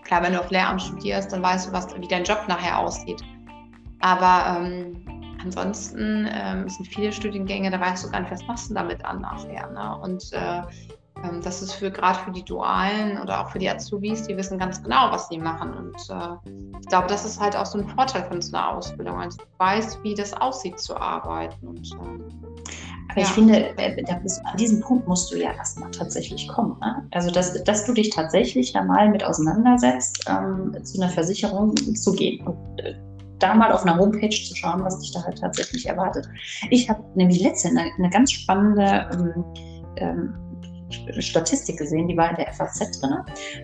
klar, wenn du auf Lehramt studierst, dann weißt du, was, wie dein Job nachher aussieht. Aber ähm, ansonsten ähm, sind viele Studiengänge, da weißt du gar nicht, was machst du damit an nachher. Ne? Und äh, ähm, das ist für gerade für die Dualen oder auch für die Azubis, die wissen ganz genau, was sie machen. Und äh, ich glaube, das ist halt auch so ein Vorteil von so einer Ausbildung. Also du weißt, wie das aussieht zu arbeiten. Und, äh, aber ich finde, äh, an diesem Punkt musst du ja erstmal tatsächlich kommen. Ne? Also, dass, dass du dich tatsächlich da mal mit auseinandersetzt, ähm, zu einer Versicherung zu gehen. Und, äh, da mal auf einer Homepage zu schauen, was dich da halt tatsächlich erwartet. Ich habe nämlich letztens eine, eine, ganz spannende ähm, ähm Statistik gesehen, die war in der FAZ drin.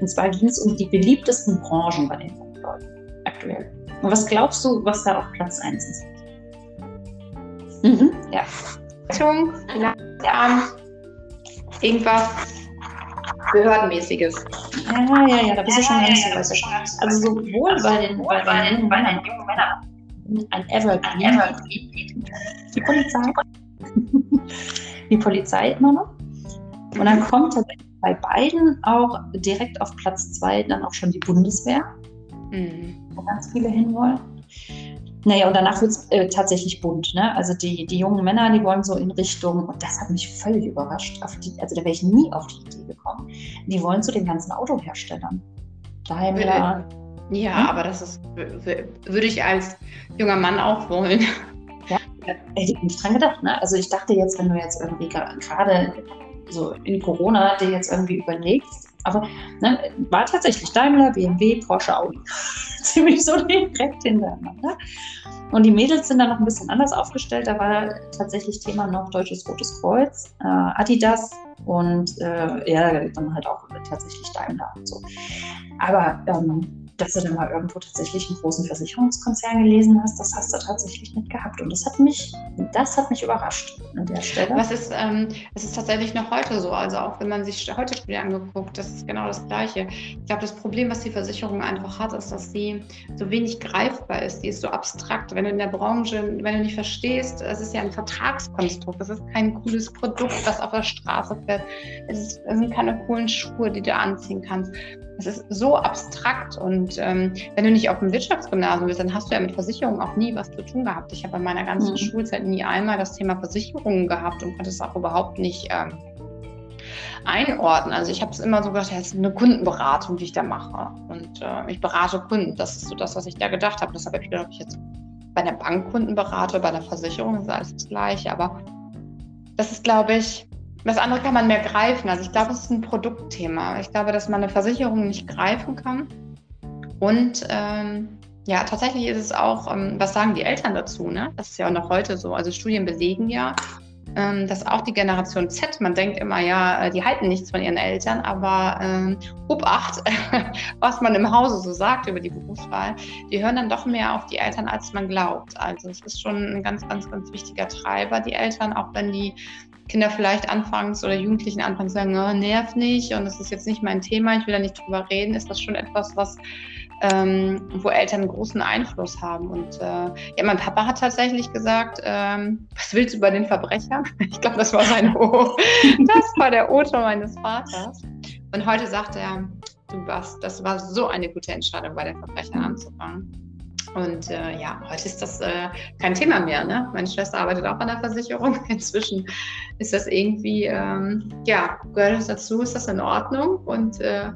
Und zwar ging es um die beliebtesten Branchen bei den jungen Leuten aktuell. Und was glaubst du, was da auf Platz 1 ist? Mhm. Ja. Ja. Irgendwas Behördenmäßiges. Ja, ja, ja, da bist du schon ganz ja, ja, Also sowohl bei den, bei den jungen Männern ein Evergreen, die Polizei, die Polizei immer noch, und dann kommt tatsächlich bei beiden auch direkt auf Platz zwei dann auch schon die Bundeswehr, mhm. wo ganz viele hinwollen. Naja, und danach wird es äh, tatsächlich bunt. Ne? Also die, die jungen Männer, die wollen so in Richtung, und das hat mich völlig überrascht, die, also da wäre ich nie auf die Idee gekommen, die wollen zu den ganzen Autoherstellern. Daimler. Ja, hm? aber das ist, würde ich als junger Mann auch wollen. Ja, hätte ich nicht dran gedacht. Ne? Also ich dachte jetzt, wenn du jetzt irgendwie gerade so in Corona dir jetzt irgendwie überlegst. Aber ne, war tatsächlich Daimler, BMW, Porsche, Audi. Ziemlich so direkt hintereinander. Und die Mädels sind dann noch ein bisschen anders aufgestellt. Da war tatsächlich Thema noch Deutsches Rotes Kreuz, äh, Adidas und äh, ja, dann halt auch tatsächlich Daimler und so. Aber ähm, dass du dann mal irgendwo tatsächlich einen großen Versicherungskonzern gelesen hast, das hast du tatsächlich nicht gehabt. Und das hat mich, das hat mich überrascht an der Stelle. Was ist, ähm, es ist tatsächlich noch heute so. Also auch wenn man sich heute Spiele angeguckt, das ist genau das Gleiche. Ich glaube, das Problem, was die Versicherung einfach hat, ist, dass sie so wenig greifbar ist. Die ist so abstrakt. Wenn du in der Branche, wenn du nicht verstehst, es ist ja ein Vertragskonstrukt. Es ist kein cooles Produkt, das auf der Straße fährt. Es, ist, es sind keine coolen Schuhe, die du anziehen kannst. Es ist so abstrakt und ähm, wenn du nicht auf dem Wirtschaftsgymnasium bist, dann hast du ja mit Versicherungen auch nie was zu tun gehabt. Ich habe in meiner ganzen mhm. Schulzeit nie einmal das Thema Versicherungen gehabt und konnte es auch überhaupt nicht ähm, einordnen. Also ich habe es immer so gedacht, ja, es ist eine Kundenberatung, die ich da mache und äh, ich berate Kunden. Das ist so das, was ich da gedacht habe. Das habe ich, glaube ich, jetzt bei der Bankkunden berate, bei der Versicherung ist alles das Gleiche, aber das ist, glaube ich, das andere kann man mehr greifen. Also ich glaube, es ist ein Produktthema. Ich glaube, dass man eine Versicherung nicht greifen kann. Und ähm, ja, tatsächlich ist es auch, ähm, was sagen die Eltern dazu? Ne? Das ist ja auch noch heute so. Also Studien belegen ja, dass auch die Generation Z, man denkt immer, ja, äh, die halten nichts von ihren Eltern, aber ähm, Obacht, was man im Hause so sagt über die Berufswahl, die hören dann doch mehr auf die Eltern, als man glaubt. Also es ist schon ein ganz, ganz, ganz wichtiger Treiber, die Eltern, auch wenn die Kinder vielleicht anfangs oder Jugendlichen anfangs sagen, oh, nerv nicht und das ist jetzt nicht mein Thema, ich will da nicht drüber reden, ist das schon etwas, was ähm, wo Eltern großen Einfluss haben. Und äh, ja, mein Papa hat tatsächlich gesagt, ähm, was willst du über den Verbrecher? Ich glaube, das war sein O. Das war der Otto meines Vaters. Und heute sagt er, du warst, das war so eine gute Entscheidung, bei den Verbrechern anzufangen. Und äh, ja, heute ist das äh, kein Thema mehr. Ne? Meine Schwester arbeitet auch an der Versicherung. Inzwischen ist das irgendwie, ähm, ja, gehört das dazu, ist das in Ordnung und äh,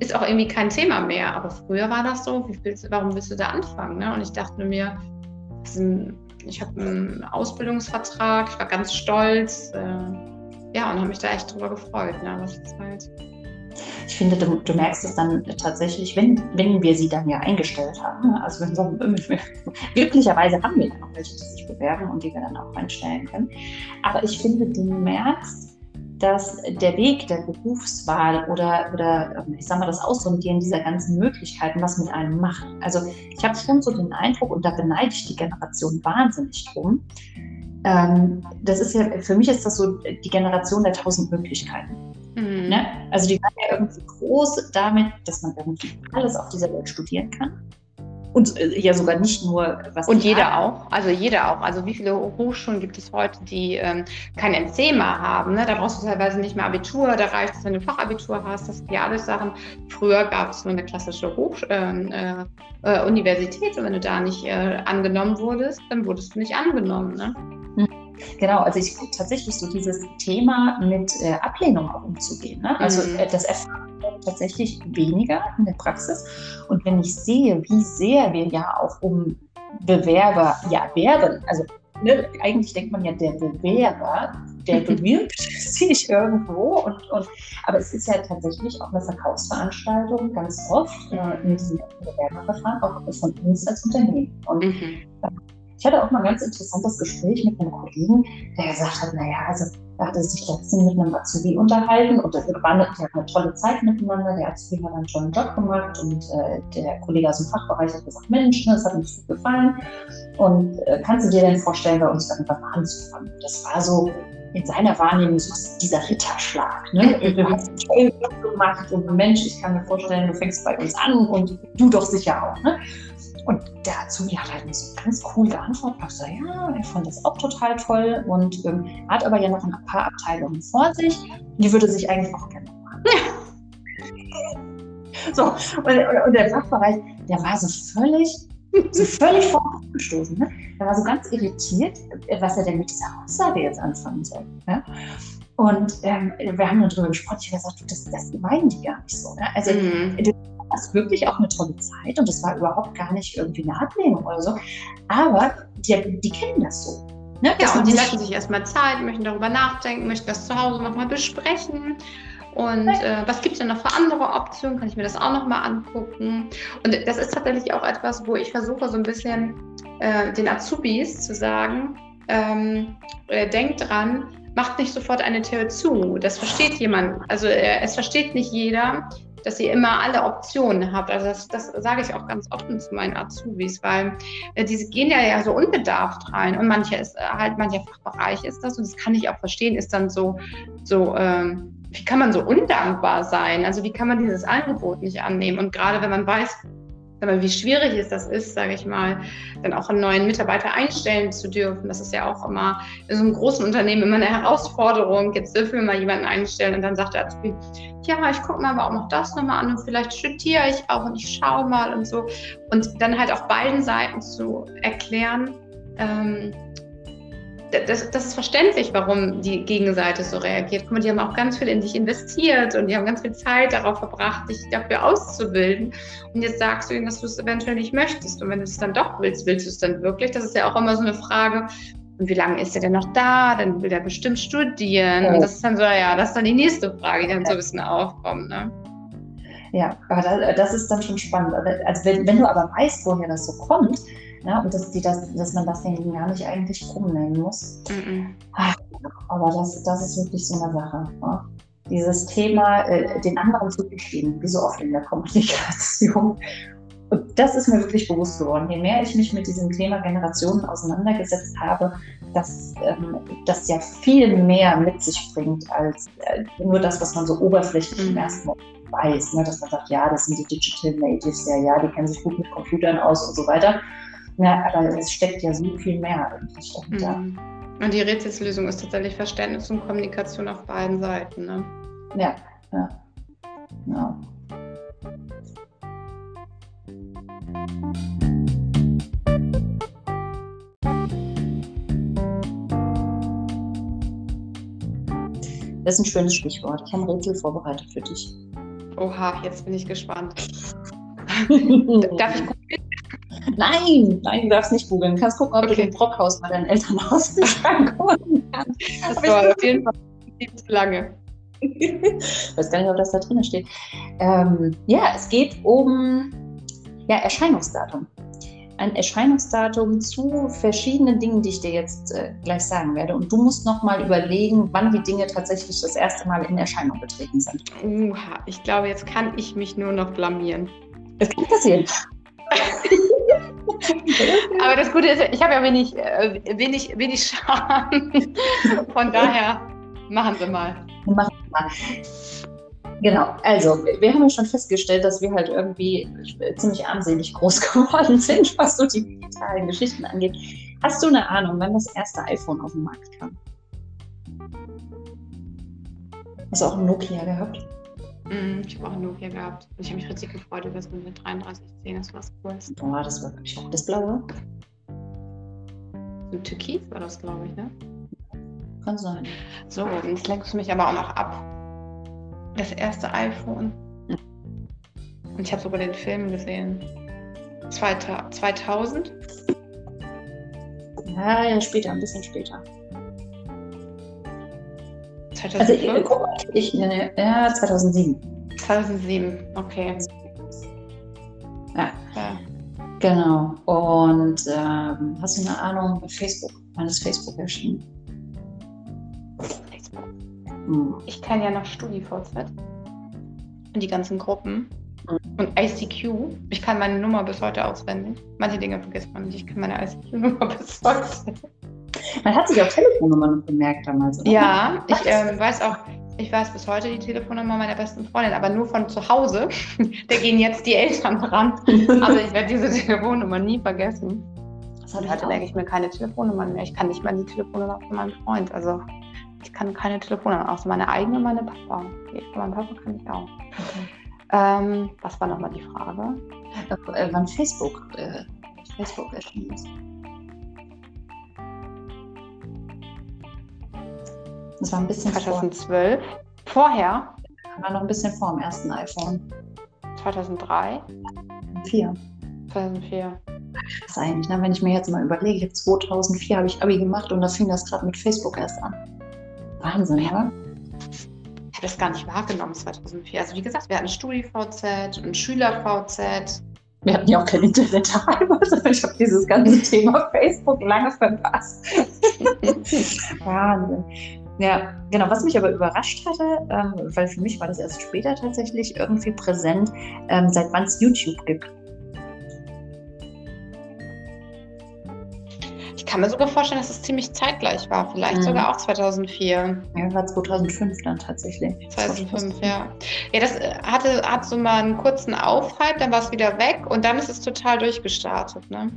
ist auch irgendwie kein Thema mehr. Aber früher war das so, willst, warum willst du da anfangen? Ne? Und ich dachte mir, ich habe einen Ausbildungsvertrag, ich war ganz stolz. Äh, ja, und habe mich da echt drüber gefreut. Ne? Das ist halt ich finde, du, du, merkst es dann tatsächlich, wenn, wenn wir sie dann ja eingestellt haben. Ne? Also wenn so, glücklicherweise haben wir dann auch welche, die sich bewerben und die wir dann auch einstellen können. Aber ich finde, du merkst, dass der Weg der Berufswahl oder, oder ähm, ich sage mal, das Aussortieren dieser ganzen Möglichkeiten was mit einem macht. Also ich habe schon so den Eindruck, und da beneide ich die Generation wahnsinnig drum, ähm, das ist ja, für mich ist das so die Generation der tausend Möglichkeiten. Mhm. Ne? Also die waren ja irgendwie groß damit, dass man irgendwie alles auf dieser Welt studieren kann. Und äh, ja sogar nicht nur was. Und jeder haben. auch. Also jeder auch. Also wie viele Hochschulen gibt es heute, die ähm, kein mehr haben? Ne? Da brauchst du teilweise nicht mehr Abitur. Da reicht es, wenn du Fachabitur hast. Das sind ja alles Sachen. Früher gab es nur eine klassische Hoch ähm, äh, äh, Universität. Und wenn du da nicht äh, angenommen wurdest, dann wurdest du nicht angenommen. Ne? Genau, also ich tatsächlich so dieses Thema mit äh, Ablehnung auch umzugehen. Ne? Also mhm. äh, das erfahren wir tatsächlich weniger in der Praxis. Und wenn ich sehe, wie sehr wir ja auch um Bewerber ja werben, also ne, eigentlich denkt man ja, der Bewerber, der bewirbt sich irgendwo. Und, und, aber es ist ja tatsächlich auch eine Verkaufsveranstaltung ganz oft äh, in diesem Bewerberverfahren, auch von uns als Unternehmen. Und mhm. Ich hatte auch mal ein ganz interessantes Gespräch mit einem Kollegen, der gesagt hat, naja, also er hatte sich letztens mit einem Azubi unterhalten und das war eine, die eine tolle Zeit miteinander. Der Azubi hat einen tollen Job gemacht und äh, der Kollege aus dem Fachbereich hat gesagt, Mensch, das hat uns gut gefallen. Und äh, kannst du dir denn vorstellen, bei uns irgendwann mal anzufangen? Das war so in seiner Wahrnehmung so dieser Ritterschlag. Ne? Du hast einen tollen Job gemacht und Mensch, ich kann mir vorstellen, du fängst bei uns an und du doch sicher auch. Ne? Und der Azubi hat halt so ganz cool geantwortet. Ich so, ja, er fand das auch total toll und ähm, hat aber ja noch ein paar Abteilungen vor sich. Die würde sich eigentlich auch gerne machen. so, und, und, der Fachbereich, der war so völlig, so völlig vorgestoßen. Ne? Der war so ganz irritiert, was er denn mit dieser Aussage jetzt anfangen soll. Ne? Und ähm, wir haben darüber gesprochen. Ich habe gesagt, das, das meinen die gar nicht so. Ne? Also, mhm das wirklich auch eine tolle Zeit und das war überhaupt gar nicht irgendwie eine Ablehnung oder so. Aber die, die kennen das so. Ne? Ja, und die lassen sich erstmal Zeit, möchten darüber nachdenken, möchten das zu Hause nochmal besprechen. Und äh, was gibt es denn noch für andere Optionen? Kann ich mir das auch nochmal angucken? Und das ist tatsächlich auch etwas, wo ich versuche, so ein bisschen äh, den Azubis zu sagen, ähm, äh, denkt dran, macht nicht sofort eine Tür zu. Das versteht jemand. Also äh, es versteht nicht jeder, dass ihr immer alle Optionen habt. Also das, das sage ich auch ganz offen zu meinen Azubis, weil äh, diese gehen ja, ja so unbedarft rein und mancher ist äh, halt, mancher Fachbereich ist das und das kann ich auch verstehen, ist dann so, so ähm, wie kann man so undankbar sein? Also wie kann man dieses Angebot nicht annehmen? Und gerade wenn man weiß, Aber wie schwierig ist das ist, sage ich mal, dann auch einen neuen Mitarbeiter einstellen zu dürfen. Das ist ja auch immer in so einem großen Unternehmen immer eine Herausforderung. Jetzt dürfen wir mal jemanden einstellen und dann sagt der Azubi, ja, ich gucke mir aber auch noch das nochmal an und vielleicht studiere ich auch und ich schaue mal und so. Und dann halt auf beiden Seiten zu erklären, ähm, das, das, ist verständlich, warum die Gegenseite so reagiert. Guck mal, die haben auch ganz viel in dich investiert und die haben ganz viel Zeit darauf verbracht, dich dafür auszubilden. Und jetzt sagst du ihnen, dass du es eventuell nicht möchtest. Und wenn du es dann doch willst, willst du es dann wirklich? Das ist ja auch immer so eine Frage. Und wie lange ist er denn noch da? Dann will er bestimmt studieren. Und das ist dann so, ja, das ist dann die nächste Frage, die dann so ein bisschen aufkommt. Ne? Ja, aber das ist dann schon spannend. Also wenn, wenn du aber weißt, woher das so kommt, ja, und dass, die das, dass man das denen gar nicht eigentlich krumm nehmen muss. Mhm. Ach, aber das, das ist wirklich so eine Sache. Ja? Dieses Thema, äh, den anderen zu verstehen, wie so oft in der Kommunikation. Und das ist mir wirklich bewusst geworden. Je mehr ich mich mit diesem Thema Generationen auseinandergesetzt habe, dass ähm, das ja viel mehr mit sich bringt als äh, nur das, was man so oberflächlich mhm. im ersten Moment weiß. Ne? Dass man sagt, ja, das sind die Digital Natives, ja, ja, die kennen sich gut mit Computern aus und so weiter. Ja, aber es steckt ja so viel mehr eigentlich dahinter. Mhm. Und die Rätselslösung ist tatsächlich Verständnis und Kommunikation auf beiden Seiten. Ne? Ja, ja. ja. Das ist ein schönes Stichwort. Ich habe ein Rätsel vorbereitet für dich. Oha, jetzt bin ich gespannt. Darf ich googeln? Nein, nein, du darfst nicht googeln. Du kannst gucken, ob okay. du den Brockhaus bei deinen Elternhaus angucken kannst. Das war auf jeden Fall viel zu lange. ich weiß gar nicht, ob das da drin steht. Ähm, ja, es geht um ja, Erscheinungsdatum. Ein Erscheinungsdatum zu verschiedenen Dingen, die ich dir jetzt äh, gleich sagen werde. Und du musst nochmal überlegen, wann die Dinge tatsächlich das erste Mal in Erscheinung getreten sind. Uha, ich glaube, jetzt kann ich mich nur noch blamieren. Es kann passieren. Aber das Gute ist, ich habe ja wenig, äh, wenig, wenig Scham. Von daher machen Sie mal. Machen Sie mal. Genau, also wir haben ja schon festgestellt, dass wir halt irgendwie ziemlich armselig groß geworden sind, was so die digitalen Geschichten angeht. Hast du eine Ahnung, wann das erste iPhone auf den Markt kam? Hast du auch ein Nokia gehabt? Mm, ich habe auch ein Nokia gehabt. Und ich habe mich richtig gefreut über das mit 3310. Das war Coolste. Boah, das war wirklich auch das Blaue. So Türkis war das, glaube ich, ne? Kann sein. So, jetzt lenkst du mich aber auch noch ab. Das erste iPhone. Und ich habe sogar den Film gesehen. 2000? Ja, ja, später, ein bisschen später. 2005? Also, ich, guck mal, ich, ne, ja, 2007. 2007, okay. Ja. ja. Genau. Und ähm, hast du eine Ahnung, Facebook? Wann ist Facebook erschienen? Facebook. Hm. Ich kenne ja noch StudiVZ und die ganzen Gruppen. Hm. Und ICQ. Ich kann meine Nummer bis heute auswendig. Manche Dinge vergisst man nicht. Ich kann meine ICQ-Nummer bis heute. Man hat sich auch Telefonnummern gemerkt damals, oder? Ja, ich ähm, weiß auch, ich weiß bis heute die Telefonnummer meiner besten Freundin, aber nur von zu Hause. da gehen jetzt die Eltern dran. Also ich werde diese Telefonnummer nie vergessen. Und heute merke ich mir keine Telefonnummern mehr. Ich kann nicht mal die Telefonnummer von meinem Freund. Also ich kann keine Telefonnummer, außer meine eigene und meine Papa. Die von meinem Papa kann ich auch. Okay. Ähm, was war nochmal die Frage? Äh, wann Facebook, äh, Facebook erschienen ist. Das war ein bisschen 2012. Vor. Vorher? War noch ein bisschen vor dem ersten iPhone. 2003? 2004. 2004. Was eigentlich, ne? wenn ich mir jetzt mal überlege, 2004 habe ich Abi gemacht und da fing das gerade mit Facebook erst an. Wahnsinn, ja? Ich habe das gar nicht wahrgenommen 2004. Also wie gesagt, wir hatten StudiVZ und SchülerVZ. Wir hatten ja auch kein Internet damals. Ich habe dieses ganze Thema Facebook lange verpasst. Wahnsinn. Ja, genau. Was mich aber überrascht hatte, ähm, weil für mich war das erst später tatsächlich irgendwie präsent, ähm, seit wann es YouTube gibt. kann mir sogar vorstellen, dass es ziemlich zeitgleich war. Vielleicht Mhm. sogar auch 2004. Ja, war 2005 dann tatsächlich. 2005, ja. Ja, das äh, hatte, hat so mal einen kurzen Aufhype, dann war es wieder weg und dann ist es total durchgestartet. Ne?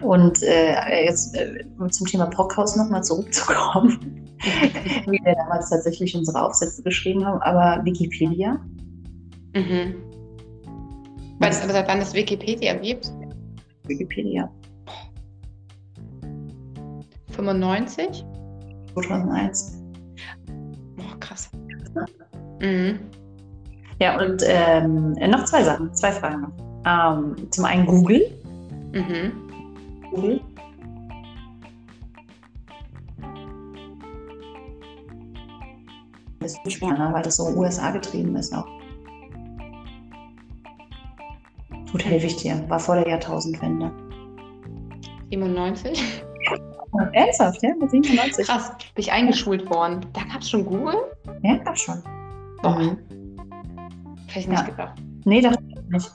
Und äh, jetzt äh, um zum Thema Brockhaus nochmal zurückzukommen, wie wir damals tatsächlich unsere Aufsätze geschrieben haben, aber Wikipedia. Mhm. Weißt du, seit wann es Wikipedia gibt? Wikipedia 95? 2001. Oh, krass. Mhm. Ja, und ähm, noch zwei Sachen, zwei Fragen noch. Ähm, zum einen Google. Mhm. Google. Ist ne? weil das so USA getrieben ist auch. Gut, helfe ich dir. War vor der Jahrtausendwende. 97? Ernsthaft, ja? Mit 97. Krass, bin ich eingeschult worden. Da gab es schon Google? Ja, gab schon. Boah, Mhm. hätte ich nicht Ja. gedacht. Nee, das nicht.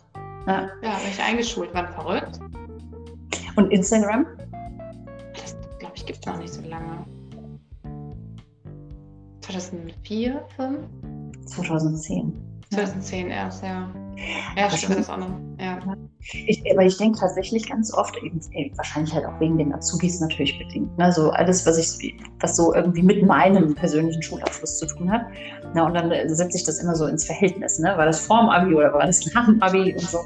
Ja. Ja, bin ich eingeschult. War verrückt. Und Instagram? Das, glaube ich, gibt es noch nicht so lange. 2004, 5? 2010. 2010 erst, ja. Ja, Aber stimmt das auch noch. Ja. Ich, aber ich denke tatsächlich ganz oft, eben, wahrscheinlich halt auch wegen den Azubis natürlich bedingt, ne? so alles, was ich, was so irgendwie mit meinem persönlichen Schulabschluss zu tun hat. Na, und dann setze ich das immer so ins Verhältnis, ne? War das vorm Abi oder war das nach dem Abi und so.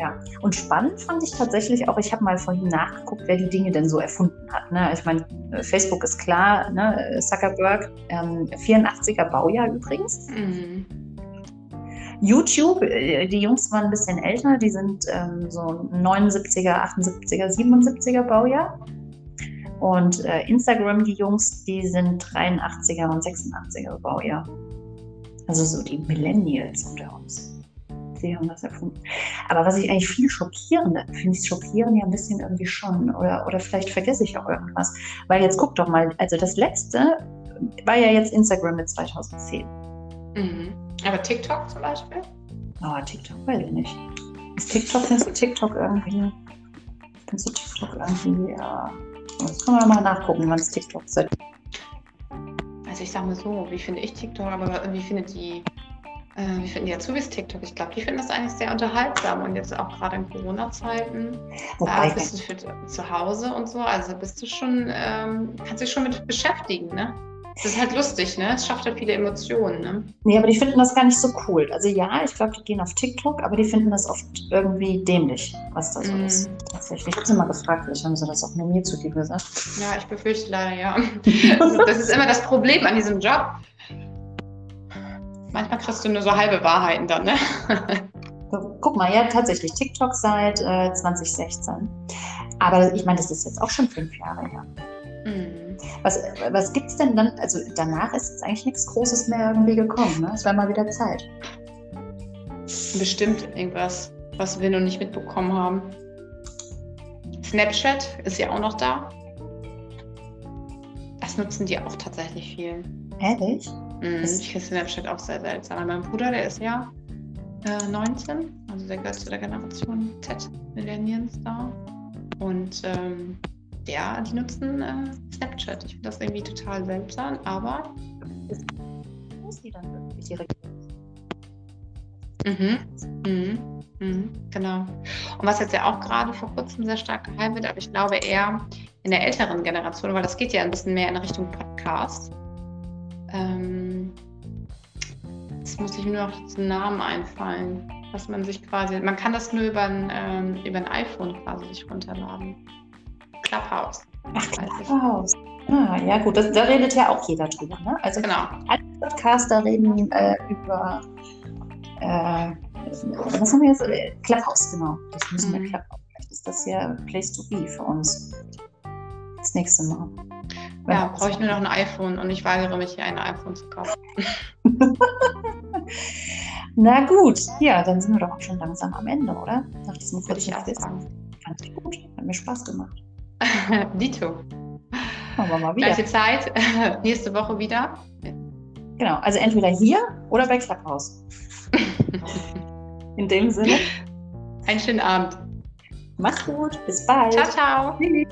Ja, und spannend fand ich tatsächlich auch, ich habe mal vorhin nachgeguckt, wer die Dinge denn so erfunden hat. Ne? Ich meine, Facebook ist klar, ne? Zuckerberg, ähm, 84er Baujahr übrigens. Mhm. YouTube, äh, die Jungs waren ein bisschen älter, die sind ähm, so 79er, 78er, 77er Baujahr. Und äh, Instagram, die Jungs, die sind 83er und 86er Baujahr. Also so die Millennials unter uns. Sie haben das erfunden. Aber was ich eigentlich viel schockierender finde, ich schockieren ja ein bisschen irgendwie schon. Oder, oder vielleicht vergesse ich auch irgendwas. Weil jetzt guck doch mal, also das letzte war ja jetzt Instagram mit 2010. Mhm. Aber TikTok zum Beispiel? Aber TikTok weiß ich nicht. Ist TikTok, findest du TikTok irgendwie? Findest du TikTok irgendwie, ja. Jetzt können wir mal nachgucken, wann es TikTok seit. Also ich sag mal so, wie finde ich TikTok, aber wie findet die, äh, wie finden die Azubis TikTok? Ich glaube, die finden das eigentlich sehr unterhaltsam und jetzt auch gerade in Corona-Zeiten. Da Wobei, bist du für zu Hause und so, also bist du schon, ähm, kannst dich schon mit beschäftigen, ne? Das ist halt lustig, ne? Es schafft halt viele Emotionen, ne? nee, aber die finden das gar nicht so cool. Also ja, ich glaube, die gehen auf TikTok, aber die finden das oft irgendwie dämlich, was da so Mhm. ist. Tatsächlich. Ich habe sie mal gefragt, vielleicht haben sie das auch nur mir zu dir gesagt. Ja, ich befürchte leider, ja. Das ist immer das Problem an diesem Job. Manchmal kriegst du nur so halbe Wahrheiten dann, ne? Guck mal, ja, tatsächlich TikTok seit äh, 2016. Aber ich meine, das ist jetzt auch schon fünf Jahre her. Mhm. Was, was gibt es denn dann? Also danach ist jetzt eigentlich nichts Großes mehr irgendwie gekommen. Ne? Es war mal wieder Zeit. Bestimmt irgendwas, was wir noch nicht mitbekommen haben. Snapchat ist ja auch noch da. Das nutzen die auch tatsächlich viel. Ehrlich? Mhm. Das- Ich finde Snapchat auch sehr seltsam. Mein Bruder, der ist ja äh, 19, also der gehört zu der Generation Z Millennials da. Und ähm, der, die nutzen äh, Snapchat. Ich finde das irgendwie total seltsam, aber Muss die dann irgendwie direkt. Mhm. Mhm. Mhm. Genau. Und was jetzt ja auch gerade vor kurzem sehr stark geheim wird, aber ich glaube eher in der älteren Generation, weil das geht ja ein bisschen mehr in Richtung Podcast. Ähm, jetzt muss ich mir noch den Namen einfallen, was man sich quasi, man kann das nur über ein, ähm, über ein iPhone quasi sich runterladen. Clubhouse. Ach. Clubhouse. Ah, ja, gut, das, da redet ja auch jeder drüber. Ne? Also Genau. alle Podcaster reden äh, über. Äh, was haben wir jetzt? Clubhouse, genau. Das müssen wir Mhm. Clubhouse. Vielleicht ist das ja Place to be für uns. Das nächste Mal. Ja, brauche ich nur noch ein iPhone und ich weigere mich, hier ein iPhone zu kaufen. Na gut, ja, dann sind wir doch auch schon langsam am Ende, oder? Nach diesem kurzen sagen. Fand ich gut. Hat mir Spaß gemacht. Dito. Machen wir mal wieder. Gleiche Zeit, nächste Woche wieder. Genau, also entweder hier oder bei Clubhouse. In dem Sinne, Einen schönen Abend. mach's gut, bis bald. Ciao, ciao. Tschüss.